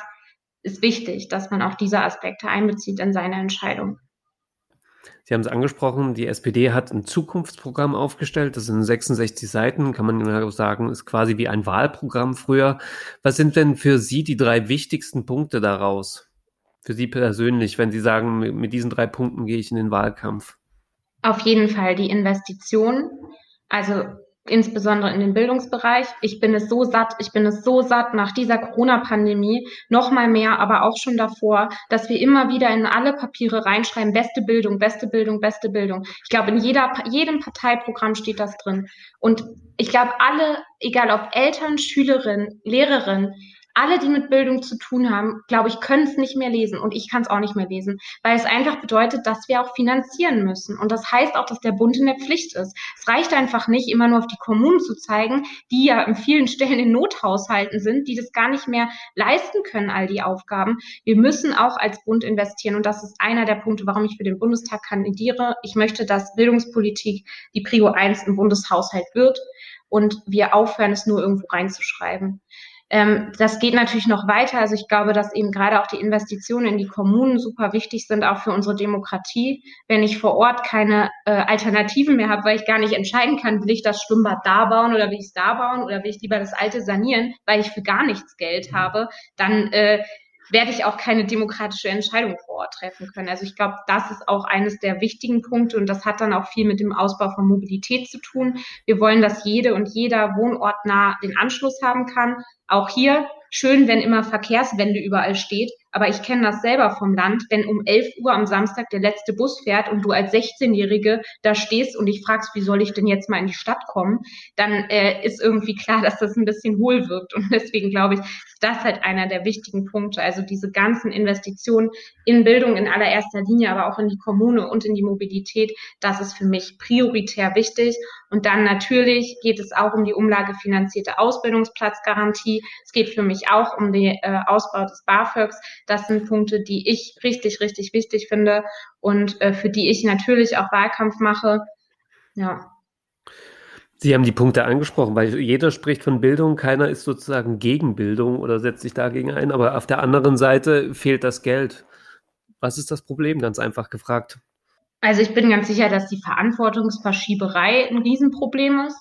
ist wichtig, dass man auch diese Aspekte einbezieht in seine Entscheidung. Sie haben es angesprochen, die SPD hat ein Zukunftsprogramm aufgestellt. Das sind 66 Seiten, kann man sagen, ist quasi wie ein Wahlprogramm früher. Was sind denn für Sie die drei wichtigsten Punkte daraus? Für Sie persönlich, wenn Sie sagen, mit diesen drei Punkten gehe ich in den Wahlkampf? Auf jeden Fall die Investition. Also insbesondere in den Bildungsbereich. Ich bin es so satt, ich bin es so satt nach dieser Corona-Pandemie, noch mal mehr, aber auch schon davor, dass wir immer wieder in alle Papiere reinschreiben, beste Bildung, beste Bildung, beste Bildung. Ich glaube, in jeder, jedem Parteiprogramm steht das drin. Und ich glaube, alle, egal ob Eltern, Schülerinnen, Lehrerinnen, alle, die mit Bildung zu tun haben, glaube ich, können es nicht mehr lesen und ich kann es auch nicht mehr lesen, weil es einfach bedeutet, dass wir auch finanzieren müssen. Und das heißt auch, dass der Bund in der Pflicht ist. Es reicht einfach nicht, immer nur auf die Kommunen zu zeigen, die ja in vielen Stellen in Nothaushalten sind, die das gar nicht mehr leisten können, all die Aufgaben. Wir müssen auch als Bund investieren und das ist einer der Punkte, warum ich für den Bundestag kandidiere. Ich möchte, dass Bildungspolitik die Prio 1 im Bundeshaushalt wird und wir aufhören, es nur irgendwo reinzuschreiben. Ähm, das geht natürlich noch weiter. Also ich glaube, dass eben gerade auch die Investitionen in die Kommunen super wichtig sind, auch für unsere Demokratie. Wenn ich vor Ort keine äh, Alternativen mehr habe, weil ich gar nicht entscheiden kann, will ich das Schwimmbad da bauen oder will ich es da bauen oder will ich lieber das alte sanieren, weil ich für gar nichts Geld habe, dann äh, werde ich auch keine demokratische Entscheidung vor Ort treffen können. Also ich glaube, das ist auch eines der wichtigen Punkte und das hat dann auch viel mit dem Ausbau von Mobilität zu tun. Wir wollen, dass jede und jeder wohnortnah den Anschluss haben kann. Auch hier schön, wenn immer Verkehrswende überall steht, aber ich kenne das selber vom Land, wenn um 11 Uhr am Samstag der letzte Bus fährt und du als 16-Jährige da stehst und dich fragst, wie soll ich denn jetzt mal in die Stadt kommen, dann äh, ist irgendwie klar, dass das ein bisschen hohl wirkt. Und deswegen glaube ich, ist das halt einer der wichtigen Punkte. Also diese ganzen Investitionen in Bildung in allererster Linie, aber auch in die Kommune und in die Mobilität, das ist für mich prioritär wichtig. Und dann natürlich geht es auch um die umlagefinanzierte Ausbildungsplatzgarantie. Es geht für mich auch um den äh, Ausbau des BAföGs. Das sind Punkte, die ich richtig, richtig wichtig finde und äh, für die ich natürlich auch Wahlkampf mache. Ja. Sie haben die Punkte angesprochen, weil jeder spricht von Bildung, keiner ist sozusagen gegen Bildung oder setzt sich dagegen ein, aber auf der anderen Seite fehlt das Geld. Was ist das Problem, ganz einfach gefragt? Also ich bin ganz sicher, dass die Verantwortungsverschieberei ein Riesenproblem ist.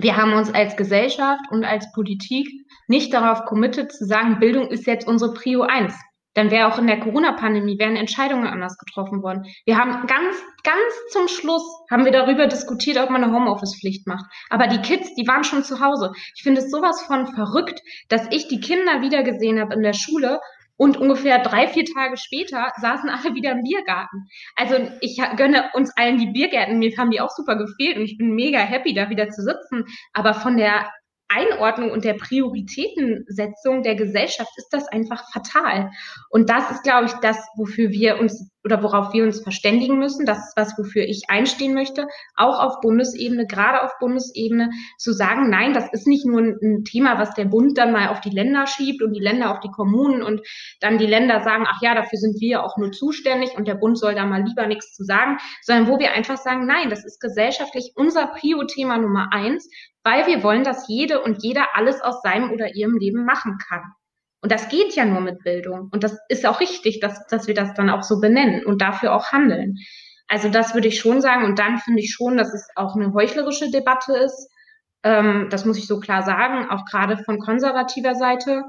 Wir haben uns als Gesellschaft und als Politik nicht darauf committed zu sagen, Bildung ist jetzt unsere Prio 1. Dann wäre auch in der Corona-Pandemie wären Entscheidungen anders getroffen worden. Wir haben ganz, ganz zum Schluss haben wir darüber diskutiert, ob man eine Homeoffice-Pflicht macht. Aber die Kids, die waren schon zu Hause. Ich finde es sowas von verrückt, dass ich die Kinder wiedergesehen habe in der Schule und ungefähr drei, vier Tage später saßen alle wieder im Biergarten. Also ich gönne uns allen die Biergärten. Mir haben die auch super gefehlt und ich bin mega happy, da wieder zu sitzen. Aber von der Einordnung und der Prioritätensetzung der Gesellschaft ist das einfach fatal. Und das ist, glaube ich, das, wofür wir uns oder worauf wir uns verständigen müssen. Das ist was, wofür ich einstehen möchte, auch auf Bundesebene, gerade auf Bundesebene, zu sagen, nein, das ist nicht nur ein Thema, was der Bund dann mal auf die Länder schiebt und die Länder auf die Kommunen und dann die Länder sagen, ach ja, dafür sind wir auch nur zuständig und der Bund soll da mal lieber nichts zu sagen, sondern wo wir einfach sagen, nein, das ist gesellschaftlich unser Prio-Thema Nummer eins weil wir wollen, dass jede und jeder alles aus seinem oder ihrem Leben machen kann. Und das geht ja nur mit Bildung. Und das ist auch richtig, dass, dass wir das dann auch so benennen und dafür auch handeln. Also das würde ich schon sagen. Und dann finde ich schon, dass es auch eine heuchlerische Debatte ist. Ähm, das muss ich so klar sagen, auch gerade von konservativer Seite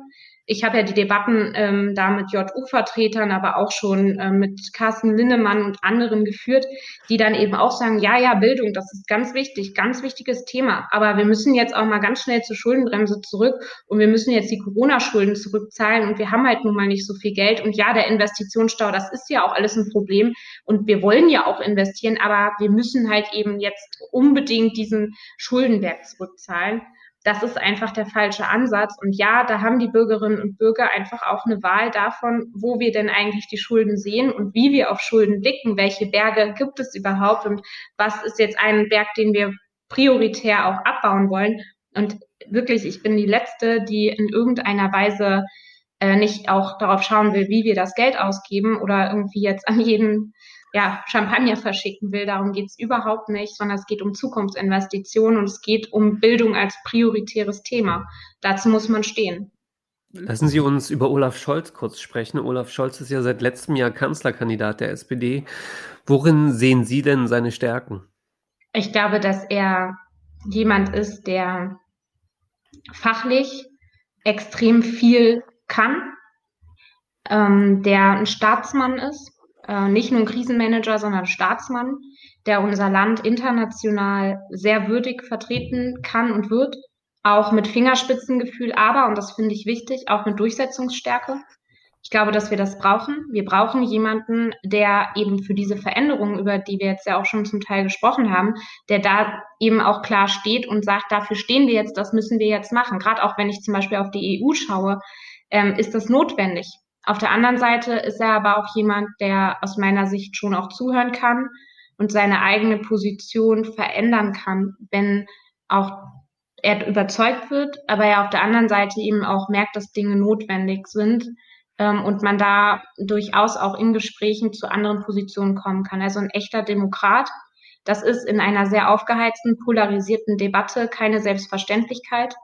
ich habe ja die Debatten ähm, da mit JU-Vertretern, aber auch schon äh, mit Carsten Linnemann und anderen geführt, die dann eben auch sagen, ja, ja, Bildung, das ist ganz wichtig, ganz wichtiges Thema. Aber wir müssen jetzt auch mal ganz schnell zur Schuldenbremse zurück und wir müssen jetzt die Corona-Schulden zurückzahlen und wir haben halt nun mal nicht so viel Geld. Und ja, der Investitionsstau, das ist ja auch alles ein Problem und wir wollen ja auch investieren, aber wir müssen halt eben jetzt unbedingt diesen Schuldenberg zurückzahlen das ist einfach der falsche Ansatz. Und ja, da haben die Bürgerinnen und Bürger einfach auch eine Wahl davon, wo wir denn eigentlich die Schulden sehen und wie wir auf Schulden blicken, welche Berge gibt es überhaupt und was ist jetzt ein Berg, den wir prioritär auch abbauen wollen. Und wirklich, ich bin die Letzte, die in irgendeiner Weise äh, nicht auch darauf schauen will, wie wir das Geld ausgeben oder irgendwie jetzt an jeden ja, Champagner verschicken will. Darum geht's überhaupt nicht, sondern es geht um Zukunftsinvestitionen und es geht um Bildung als prioritäres Thema. Dazu muss man stehen. Lassen Sie uns über Olaf Scholz kurz sprechen. Olaf Scholz ist ja seit letztem Jahr Kanzlerkandidat der SPD. Worin sehen Sie denn seine Stärken? Ich glaube, dass er jemand ist, der fachlich extrem viel kann, ähm, der ein Staatsmann ist, äh, nicht nur ein Krisenmanager, sondern Staatsmann, der unser Land international sehr würdig vertreten kann und wird, auch mit Fingerspitzengefühl, aber, und das finde ich wichtig, auch mit Durchsetzungsstärke. Ich glaube, dass wir das brauchen. Wir brauchen jemanden, der eben für diese Veränderungen, über die wir jetzt ja auch schon zum Teil gesprochen haben, der da eben auch klar steht und sagt, dafür stehen wir jetzt, das müssen wir jetzt machen. Gerade auch wenn ich zum Beispiel auf die EU schaue, ähm, ist das notwendig. Auf der anderen Seite ist er aber auch jemand, der aus meiner Sicht schon auch zuhören kann und seine eigene Position verändern kann, wenn auch er überzeugt wird, aber er auf der anderen Seite eben auch merkt, dass Dinge notwendig sind ähm, und man da durchaus auch in Gesprächen zu anderen Positionen kommen kann. Also ein echter Demokrat. Das ist in einer sehr aufgeheizten, polarisierten Debatte keine Selbstverständlichkeit.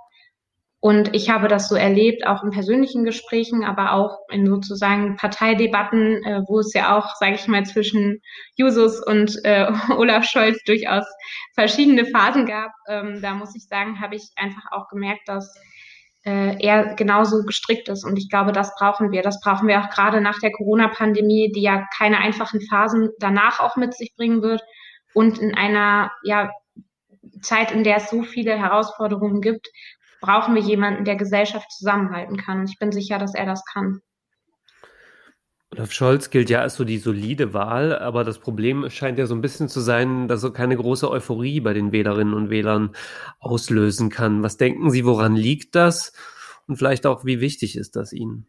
Und ich habe das so erlebt, auch in persönlichen Gesprächen, aber auch in sozusagen Parteidebatten, äh, wo es ja auch, sage ich mal, zwischen Jusos und äh, Olaf Scholz durchaus verschiedene Phasen gab. Ähm, da muss ich sagen, habe ich einfach auch gemerkt, dass äh, er genauso gestrickt ist. Und ich glaube, das brauchen wir. Das brauchen wir auch gerade nach der Corona-Pandemie, die ja keine einfachen Phasen danach auch mit sich bringen wird. Und in einer ja, Zeit, in der es so viele Herausforderungen gibt, brauchen wir jemanden, der Gesellschaft zusammenhalten kann. Und ich bin sicher, dass er das kann. Olaf Scholz gilt ja als so die solide Wahl, aber das Problem scheint ja so ein bisschen zu sein, dass er keine große Euphorie bei den Wählerinnen und Wählern auslösen kann. Was denken Sie, woran liegt das? Und vielleicht auch, wie wichtig ist das Ihnen?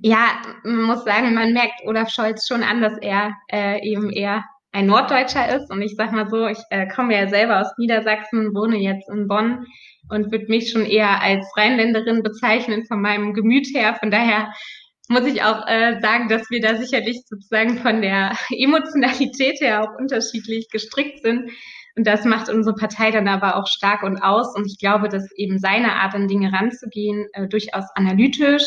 Ja, man muss sagen, man merkt Olaf Scholz schon an, dass er äh, eben eher ein Norddeutscher ist. Und ich sag mal so, ich äh, komme ja selber aus Niedersachsen, wohne jetzt in Bonn und würde mich schon eher als Rheinländerin bezeichnen von meinem Gemüt her. Von daher muss ich auch äh, sagen, dass wir da sicherlich sozusagen von der Emotionalität her auch unterschiedlich gestrickt sind. Und das macht unsere Partei dann aber auch stark und aus. Und ich glaube, dass eben seine Art an Dinge ranzugehen äh, durchaus analytisch,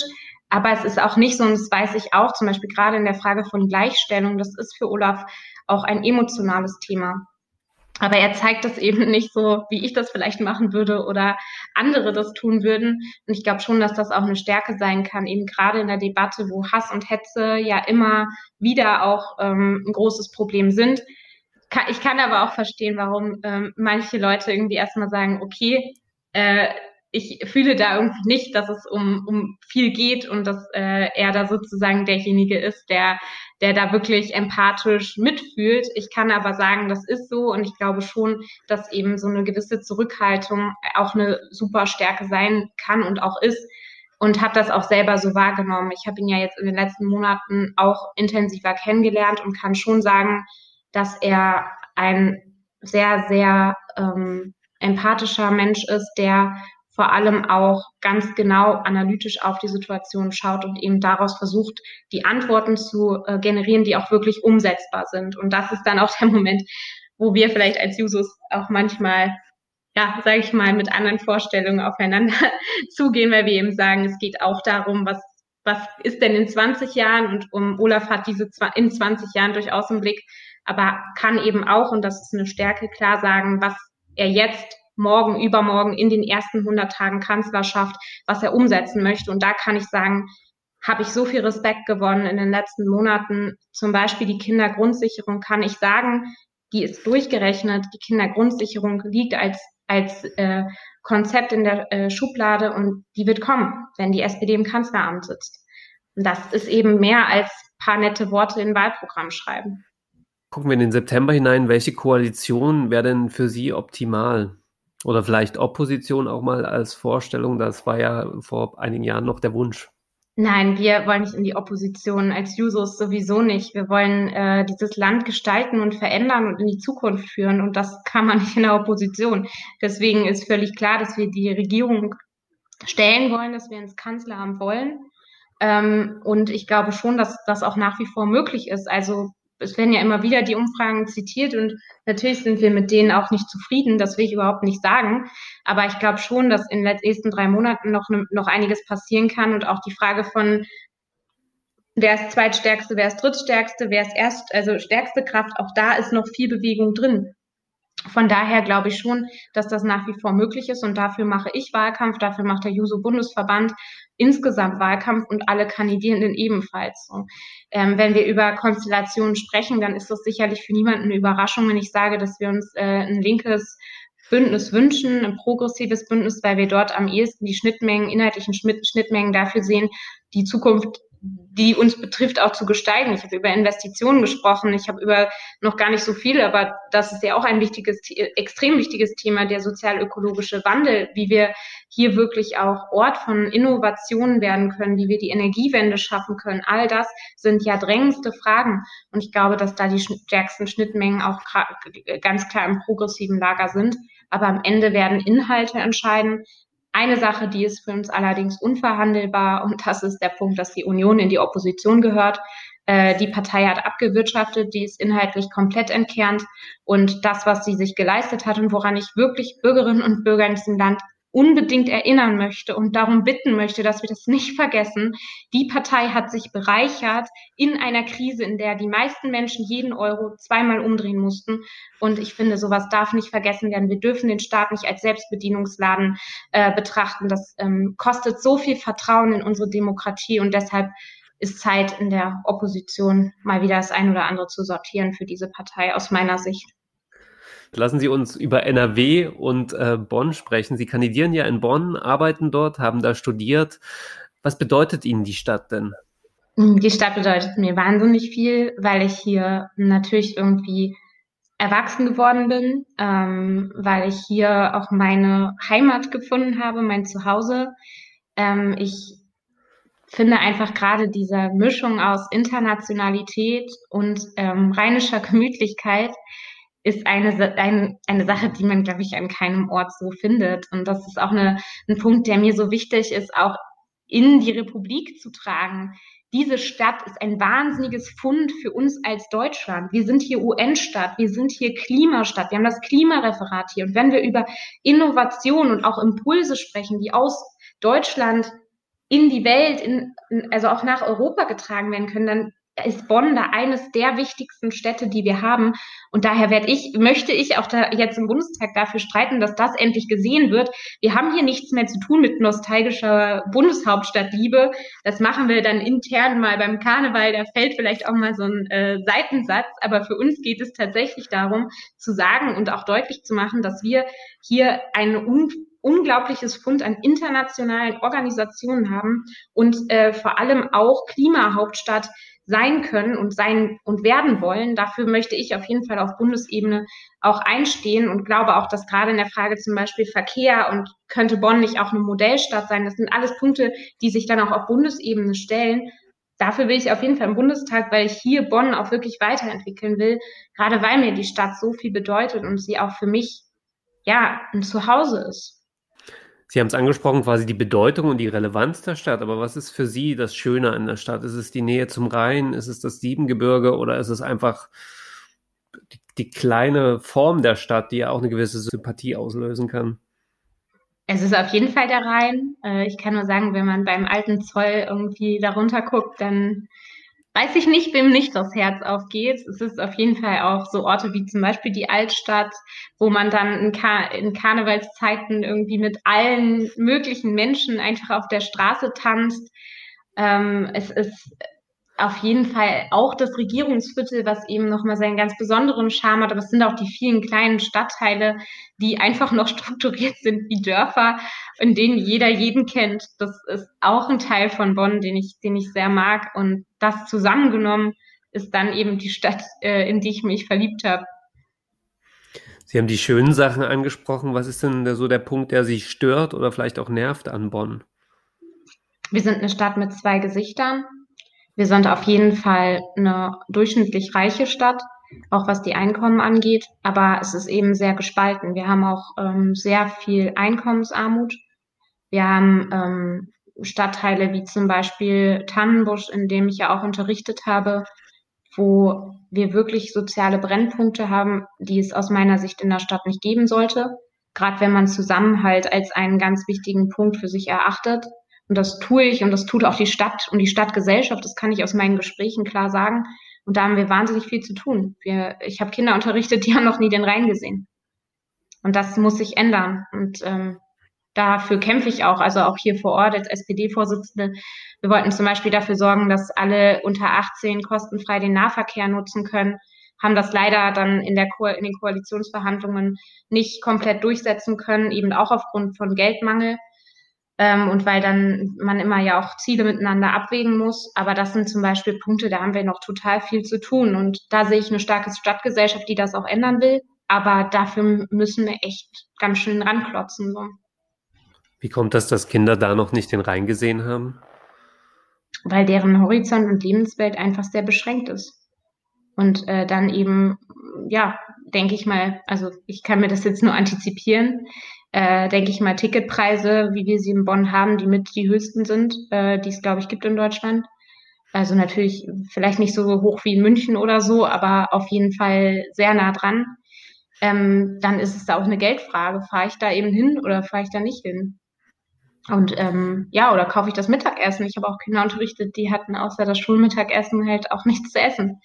aber es ist auch nicht so, und das weiß ich auch, zum Beispiel gerade in der Frage von Gleichstellung, das ist für Olaf auch ein emotionales Thema. Aber er zeigt das eben nicht so, wie ich das vielleicht machen würde oder andere das tun würden. Und ich glaube schon, dass das auch eine Stärke sein kann, eben gerade in der Debatte, wo Hass und Hetze ja immer wieder auch ähm, ein großes Problem sind. Ich kann aber auch verstehen, warum ähm, manche Leute irgendwie erstmal sagen, okay, äh, ich fühle da irgendwie nicht, dass es um, um viel geht und dass äh, er da sozusagen derjenige ist, der, der da wirklich empathisch mitfühlt. Ich kann aber sagen, das ist so und ich glaube schon, dass eben so eine gewisse Zurückhaltung auch eine super Stärke sein kann und auch ist und habe das auch selber so wahrgenommen. Ich habe ihn ja jetzt in den letzten Monaten auch intensiver kennengelernt und kann schon sagen, dass er ein sehr, sehr ähm, empathischer Mensch ist, der vor allem auch ganz genau analytisch auf die Situation schaut und eben daraus versucht, die Antworten zu äh, generieren, die auch wirklich umsetzbar sind. Und das ist dann auch der Moment, wo wir vielleicht als Jusos auch manchmal, ja, sage ich mal, mit anderen Vorstellungen aufeinander zugehen, weil wir eben sagen, es geht auch darum, was was ist denn in 20 Jahren? Und um Olaf hat diese in 20 Jahren durchaus im Blick, aber kann eben auch, und das ist eine Stärke, klar sagen, was er jetzt morgen, übermorgen in den ersten 100 Tagen Kanzlerschaft, was er umsetzen möchte. Und da kann ich sagen, habe ich so viel Respekt gewonnen in den letzten Monaten. Zum Beispiel die Kindergrundsicherung kann ich sagen, die ist durchgerechnet. Die Kindergrundsicherung liegt als, als äh, Konzept in der äh, Schublade und die wird kommen, wenn die SPD im Kanzleramt sitzt. Und das ist eben mehr als paar nette Worte in Wahlprogramm schreiben. Gucken wir in den September hinein. Welche Koalition wäre denn für Sie optimal? Oder vielleicht Opposition auch mal als Vorstellung. Das war ja vor einigen Jahren noch der Wunsch. Nein, wir wollen nicht in die Opposition, als Jusos sowieso nicht. Wir wollen äh, dieses Land gestalten und verändern und in die Zukunft führen. Und das kann man nicht in der Opposition. Deswegen ist völlig klar, dass wir die Regierung stellen wollen, dass wir ins Kanzleramt wollen. Ähm, und ich glaube schon, dass das auch nach wie vor möglich ist. Also es werden ja immer wieder die Umfragen zitiert und natürlich sind wir mit denen auch nicht zufrieden, das will ich überhaupt nicht sagen. Aber ich glaube schon, dass in den nächsten drei Monaten noch, ne, noch einiges passieren kann und auch die Frage von, wer ist zweitstärkste, wer ist drittstärkste, wer ist erst, also stärkste Kraft, auch da ist noch viel Bewegung drin. Von daher glaube ich schon, dass das nach wie vor möglich ist und dafür mache ich Wahlkampf, dafür macht der Juso-Bundesverband insgesamt Wahlkampf und alle Kandidierenden ebenfalls. So. Ähm, wenn wir über Konstellationen sprechen, dann ist das sicherlich für niemanden eine Überraschung, wenn ich sage, dass wir uns äh, ein linkes Bündnis wünschen, ein progressives Bündnis, weil wir dort am ehesten die Schnittmengen, inhaltlichen Schnittmengen dafür sehen, die Zukunft die uns betrifft, auch zu gestalten. Ich habe über Investitionen gesprochen, ich habe über noch gar nicht so viel, aber das ist ja auch ein wichtiges, extrem wichtiges Thema, der sozial-ökologische Wandel, wie wir hier wirklich auch Ort von Innovationen werden können, wie wir die Energiewende schaffen können. All das sind ja drängendste Fragen. Und ich glaube, dass da die stärksten Schnittmengen auch ganz klar im progressiven Lager sind. Aber am Ende werden Inhalte entscheiden. Eine Sache, die ist für uns allerdings unverhandelbar, und das ist der Punkt, dass die Union in die Opposition gehört. Äh, die Partei hat abgewirtschaftet, die ist inhaltlich komplett entkernt. Und das, was sie sich geleistet hat und woran ich wirklich Bürgerinnen und Bürger in diesem Land unbedingt erinnern möchte und darum bitten möchte, dass wir das nicht vergessen. Die Partei hat sich bereichert in einer Krise, in der die meisten Menschen jeden Euro zweimal umdrehen mussten. Und ich finde, sowas darf nicht vergessen werden. Wir dürfen den Staat nicht als Selbstbedienungsladen äh, betrachten. Das ähm, kostet so viel Vertrauen in unsere Demokratie und deshalb ist Zeit in der Opposition mal wieder das ein oder andere zu sortieren für diese Partei aus meiner Sicht. Lassen Sie uns über NRW und äh, Bonn sprechen. Sie kandidieren ja in Bonn, arbeiten dort, haben da studiert. Was bedeutet Ihnen die Stadt denn? Die Stadt bedeutet mir wahnsinnig viel, weil ich hier natürlich irgendwie erwachsen geworden bin, ähm, weil ich hier auch meine Heimat gefunden habe, mein Zuhause. Ähm, ich finde einfach gerade diese Mischung aus Internationalität und ähm, rheinischer Gemütlichkeit ist eine, ein, eine Sache, die man, glaube ich, an keinem Ort so findet. Und das ist auch eine, ein Punkt, der mir so wichtig ist, auch in die Republik zu tragen. Diese Stadt ist ein wahnsinniges Fund für uns als Deutschland. Wir sind hier UN-Stadt, wir sind hier Klimastadt, wir haben das Klimareferat hier. Und wenn wir über Innovation und auch Impulse sprechen, die aus Deutschland in die Welt, in, also auch nach Europa getragen werden können, dann ist Bonn da eines der wichtigsten Städte, die wir haben. Und daher werde ich, möchte ich auch da jetzt im Bundestag dafür streiten, dass das endlich gesehen wird. Wir haben hier nichts mehr zu tun mit nostalgischer Bundeshauptstadtliebe. Das machen wir dann intern mal beim Karneval. Da fällt vielleicht auch mal so ein äh, Seitensatz. Aber für uns geht es tatsächlich darum, zu sagen und auch deutlich zu machen, dass wir hier eine un unglaubliches Fund an internationalen Organisationen haben und äh, vor allem auch Klimahauptstadt sein können und sein und werden wollen. Dafür möchte ich auf jeden Fall auf Bundesebene auch einstehen und glaube auch, dass gerade in der Frage zum Beispiel Verkehr und könnte Bonn nicht auch eine Modellstadt sein, das sind alles Punkte, die sich dann auch auf Bundesebene stellen. Dafür will ich auf jeden Fall im Bundestag, weil ich hier Bonn auch wirklich weiterentwickeln will, gerade weil mir die Stadt so viel bedeutet und sie auch für mich ja ein Zuhause ist. Sie haben es angesprochen, quasi die Bedeutung und die Relevanz der Stadt. Aber was ist für Sie das Schöne an der Stadt? Ist es die Nähe zum Rhein? Ist es das Siebengebirge? Oder ist es einfach die, die kleine Form der Stadt, die ja auch eine gewisse Sympathie auslösen kann? Es ist auf jeden Fall der Rhein. Äh, ich kann nur sagen, wenn man beim alten Zoll irgendwie darunter guckt, dann weiß ich nicht, wem nicht das Herz aufgeht. Es ist auf jeden Fall auch so Orte wie zum Beispiel die Altstadt, wo man dann in, Kar in Karnevalszeiten irgendwie mit allen möglichen Menschen einfach auf der Straße tanzt. Ähm, es ist auf jeden Fall auch das Regierungsviertel, was eben nochmal seinen ganz besonderen Charme hat, aber es sind auch die vielen kleinen Stadtteile, die einfach noch strukturiert sind wie Dörfer, in denen jeder jeden kennt. Das ist auch ein Teil von Bonn, den ich, den ich sehr mag. Und das zusammengenommen ist dann eben die Stadt, äh, in die ich mich verliebt habe. Sie haben die schönen Sachen angesprochen. Was ist denn so der Punkt, der Sie stört oder vielleicht auch nervt an Bonn? Wir sind eine Stadt mit zwei Gesichtern. Wir sind auf jeden Fall eine durchschnittlich reiche Stadt, auch was die Einkommen angeht, aber es ist eben sehr gespalten. Wir haben auch ähm, sehr viel Einkommensarmut. Wir haben ähm, Stadtteile wie zum Beispiel Tannenbusch, in dem ich ja auch unterrichtet habe, wo wir wirklich soziale Brennpunkte haben, die es aus meiner Sicht in der Stadt nicht geben sollte. Gerade wenn man Zusammenhalt als einen ganz wichtigen Punkt für sich erachtet. Und das tue ich und das tut auch die Stadt und die Stadtgesellschaft. Das kann ich aus meinen Gesprächen klar sagen. Und da haben wir wahnsinnig viel zu tun. Wir, ich habe Kinder unterrichtet, die haben noch nie den Rhein gesehen. Und das muss sich ändern. Und ähm, dafür kämpfe ich auch, also auch hier vor Ort als SPD-Vorsitzende. Wir wollten zum Beispiel dafür sorgen, dass alle unter 18 kostenfrei den Nahverkehr nutzen können, haben das leider dann in, der Ko in den Koalitionsverhandlungen nicht komplett durchsetzen können, eben auch aufgrund von Geldmangel ähm, und weil dann man immer ja auch Ziele miteinander abwägen muss. Aber das sind zum Beispiel Punkte, da haben wir noch total viel zu tun. Und da sehe ich eine starke Stadtgesellschaft, die das auch ändern will. Aber dafür müssen wir echt ganz schön ranklotzen. So. Wie kommt das, dass Kinder da noch nicht den Rhein gesehen haben? Weil deren Horizont und Lebenswelt einfach sehr beschränkt ist. Und äh, dann eben, ja, denke ich mal, also ich kann mir das jetzt nur antizipieren, äh, denke ich mal, Ticketpreise, wie wir sie in Bonn haben, die mit die höchsten sind, äh, die es, glaube ich, gibt in Deutschland. Also natürlich vielleicht nicht so hoch wie in München oder so, aber auf jeden Fall sehr nah dran. Ähm, dann ist es da auch eine Geldfrage. Fahre ich da eben hin oder fahre ich da nicht hin? Und ähm, ja, oder kaufe ich das Mittagessen? Ich habe auch Kinder unterrichtet, die hatten außer das Schulmittagessen halt auch nichts zu essen.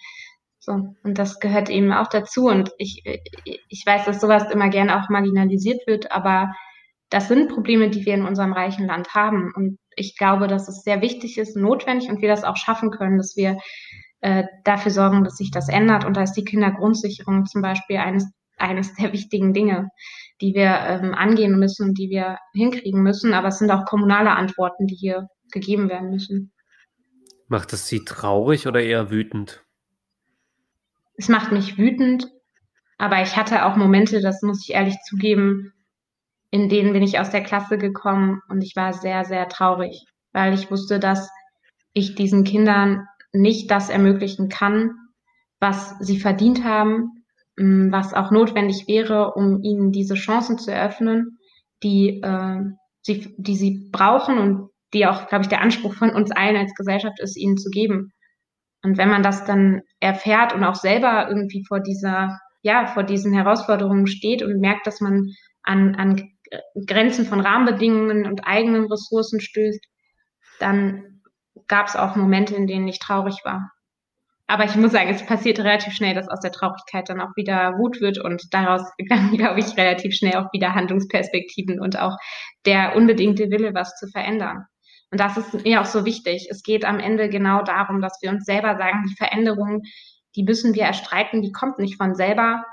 So, und das gehört eben auch dazu. Und ich, ich weiß, dass sowas immer gerne auch marginalisiert wird, aber das sind Probleme, die wir in unserem reichen Land haben. Und ich glaube, dass es sehr wichtig ist, notwendig und wir das auch schaffen können, dass wir äh, dafür sorgen, dass sich das ändert. Und da ist die Kindergrundsicherung zum Beispiel eines, eines der wichtigen Dinge, die wir ähm, angehen müssen die wir hinkriegen müssen. Aber es sind auch kommunale Antworten, die hier gegeben werden müssen. Macht es Sie traurig oder eher wütend? Es macht mich wütend, aber ich hatte auch Momente, das muss ich ehrlich zugeben, in denen bin ich aus der Klasse gekommen und ich war sehr, sehr traurig, weil ich wusste, dass ich diesen Kindern nicht das ermöglichen kann, was sie verdient haben, mm, was auch notwendig wäre, um ihnen diese Chancen zu eröffnen, die, äh, sie, die sie brauchen und die auch, glaube ich, der Anspruch von uns allen als Gesellschaft ist, ihnen zu geben. Und wenn man das dann erfährt und auch selber irgendwie vor dieser, ja, vor diesen Herausforderungen steht und merkt, dass man an, an Grenzen von Rahmenbedingungen und eigenen Ressourcen stößt, dann gab es auch Momente, in denen ich traurig war. Aber ich muss sagen, es passiert relativ schnell, dass aus der Traurigkeit dann auch wieder Wut wird und daraus dann, glaube ich, relativ schnell auch wieder Handlungsperspektiven und auch der unbedingte Wille, was zu verändern. Und das ist mir auch so wichtig. Es geht am Ende genau darum, dass wir uns selber sagen, die Veränderung, die müssen wir erstreiten, die kommt nicht von selber,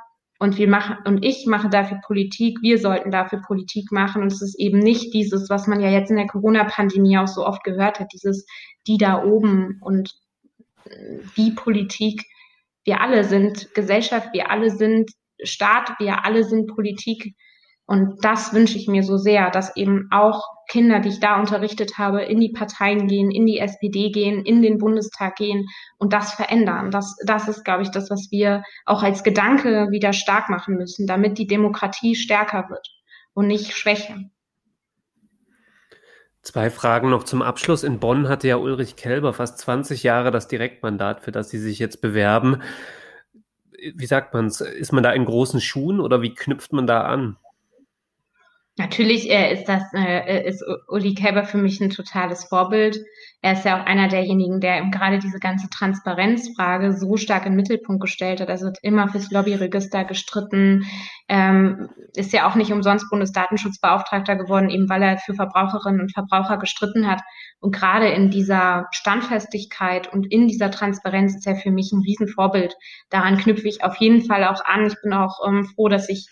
und wir machen, und ich mache dafür Politik, wir sollten dafür Politik machen. Und es ist eben nicht dieses, was man ja jetzt in der Corona-Pandemie auch so oft gehört hat, dieses die da oben und die Politik. Wir alle sind Gesellschaft, wir alle sind Staat, wir alle sind Politik. Und das wünsche ich mir so sehr, dass eben auch Kinder, die ich da unterrichtet habe, in die Parteien gehen, in die SPD gehen, in den Bundestag gehen und das verändern. Das, das ist, glaube ich, das, was wir auch als Gedanke wieder stark machen müssen, damit die Demokratie stärker wird und nicht schwächer. Zwei Fragen noch zum Abschluss. In Bonn hatte ja Ulrich Kelber fast 20 Jahre das Direktmandat, für das Sie sich jetzt bewerben. Wie sagt man es? Ist man da in großen Schuhen oder wie knüpft man da an? Natürlich äh, ist das äh, ist Uli Kelber für mich ein totales Vorbild. Er ist ja auch einer derjenigen, der gerade diese ganze Transparenzfrage so stark den Mittelpunkt gestellt hat. Also hat immer fürs Lobbyregister gestritten, ähm, ist ja auch nicht umsonst Bundesdatenschutzbeauftragter geworden, eben weil er für Verbraucherinnen und Verbraucher gestritten hat. Und gerade in dieser Standfestigkeit und in dieser Transparenz ist er für mich ein Riesenvorbild. Daran knüpfe ich auf jeden Fall auch an. Ich bin auch ähm, froh, dass ich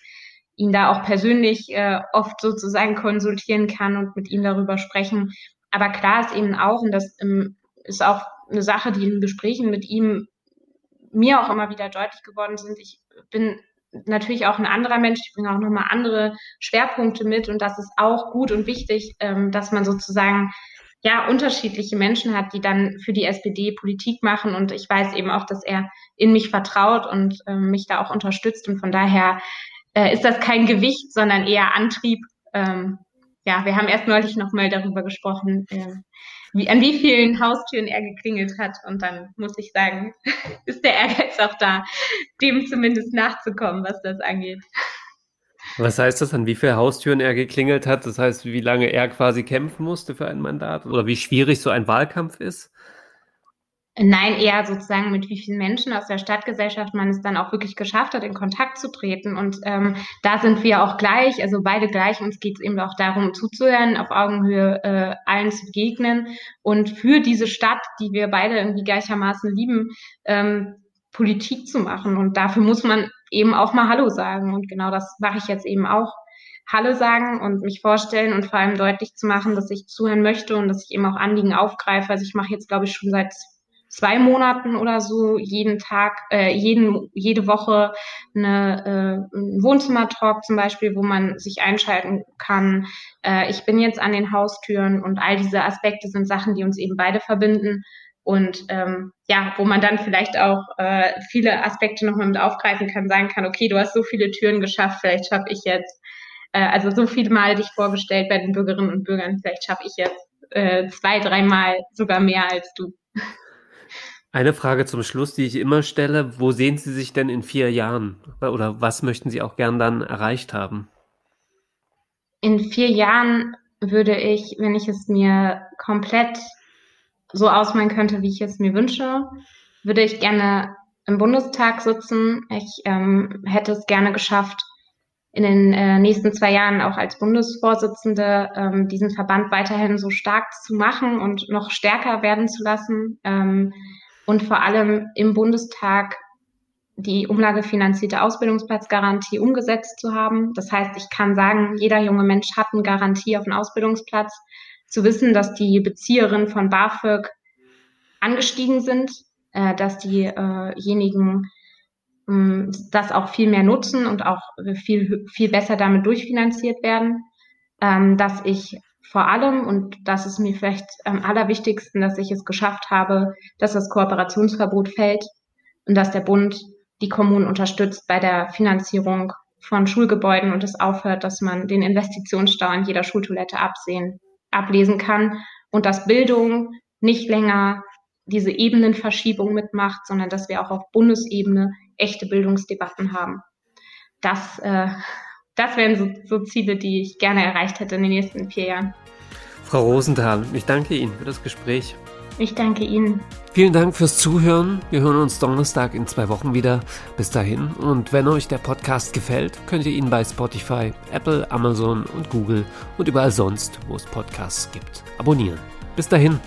ihn da auch persönlich äh, oft sozusagen konsultieren kann und mit ihm darüber sprechen. Aber klar ist eben auch, und das ähm, ist auch eine Sache, die in Gesprächen mit ihm mir auch immer wieder deutlich geworden sind. Ich bin natürlich auch ein anderer Mensch, ich bringe auch nochmal andere Schwerpunkte mit und das ist auch gut und wichtig, ähm, dass man sozusagen ja unterschiedliche Menschen hat, die dann für die SPD Politik machen und ich weiß eben auch, dass er in mich vertraut und ähm, mich da auch unterstützt und von daher äh, ist das kein Gewicht, sondern eher Antrieb. Ähm, ja, wir haben erst neulich nochmal darüber gesprochen, äh, wie, an wie vielen Haustüren er geklingelt hat. Und dann muss ich sagen, ist der Ehrgeiz auch da, dem zumindest nachzukommen, was das angeht. Was heißt das, an wie viele Haustüren er geklingelt hat? Das heißt, wie lange er quasi kämpfen musste für ein Mandat oder wie schwierig so ein Wahlkampf ist? Nein, eher sozusagen mit wie vielen Menschen aus der Stadtgesellschaft man es dann auch wirklich geschafft hat, in Kontakt zu treten. Und ähm, da sind wir auch gleich, also beide gleich. Uns geht es eben auch darum, zuzuhören, auf Augenhöhe äh, allen zu begegnen und für diese Stadt, die wir beide irgendwie gleichermaßen lieben, ähm, Politik zu machen. Und dafür muss man eben auch mal Hallo sagen. Und genau das mache ich jetzt eben auch. Hallo sagen und mich vorstellen und vor allem deutlich zu machen, dass ich zuhören möchte und dass ich eben auch Anliegen aufgreife. Also ich mache jetzt, glaube ich, schon seit zwei Monaten oder so jeden Tag, äh, jeden, jede Woche eine äh, Wohnzimmer-Talk zum Beispiel, wo man sich einschalten kann. Äh, ich bin jetzt an den Haustüren und all diese Aspekte sind Sachen, die uns eben beide verbinden und ähm, ja, wo man dann vielleicht auch äh, viele Aspekte nochmal mit aufgreifen kann, sagen kann, okay, du hast so viele Türen geschafft, vielleicht schaffe ich jetzt, äh, also so viele Mal dich vorgestellt bei den Bürgerinnen und Bürgern, vielleicht schaffe ich jetzt äh, zwei, dreimal sogar mehr als du. Eine Frage zum Schluss, die ich immer stelle. Wo sehen Sie sich denn in vier Jahren? Oder was möchten Sie auch gern dann erreicht haben? In vier Jahren würde ich, wenn ich es mir komplett so ausmalen könnte, wie ich es mir wünsche, würde ich gerne im Bundestag sitzen. Ich ähm, hätte es gerne geschafft, in den äh, nächsten zwei Jahren auch als Bundesvorsitzende ähm, diesen Verband weiterhin so stark zu machen und noch stärker werden zu lassen. Ähm, und vor allem im Bundestag die umlagefinanzierte Ausbildungsplatzgarantie umgesetzt zu haben. Das heißt, ich kann sagen, jeder junge Mensch hat eine Garantie auf einen Ausbildungsplatz. Zu wissen, dass die Bezieherin von BAföG angestiegen sind, äh, dass diejenigen äh das auch viel mehr nutzen und auch viel, viel besser damit durchfinanziert werden, ähm, dass ich vor allem, und das ist mir vielleicht am allerwichtigsten, dass ich es geschafft habe, dass das Kooperationsverbot fällt und dass der Bund die Kommunen unterstützt bei der Finanzierung von Schulgebäuden und es aufhört, dass man den Investitionsstau an jeder Schultoilette absehen, ablesen kann und dass Bildung nicht länger diese Ebenenverschiebung mitmacht, sondern dass wir auch auf Bundesebene echte Bildungsdebatten haben. Das, äh, das wären so, so Ziele, die ich gerne erreicht hätte in den nächsten vier Jahren. Frau Rosenthal, ich danke Ihnen für das Gespräch. Ich danke Ihnen. Vielen Dank fürs Zuhören. Wir hören uns Donnerstag in zwei Wochen wieder. Bis dahin. Und wenn euch der Podcast gefällt, könnt ihr ihn bei Spotify, Apple, Amazon und Google und überall sonst, wo es Podcasts gibt, abonnieren. Bis dahin.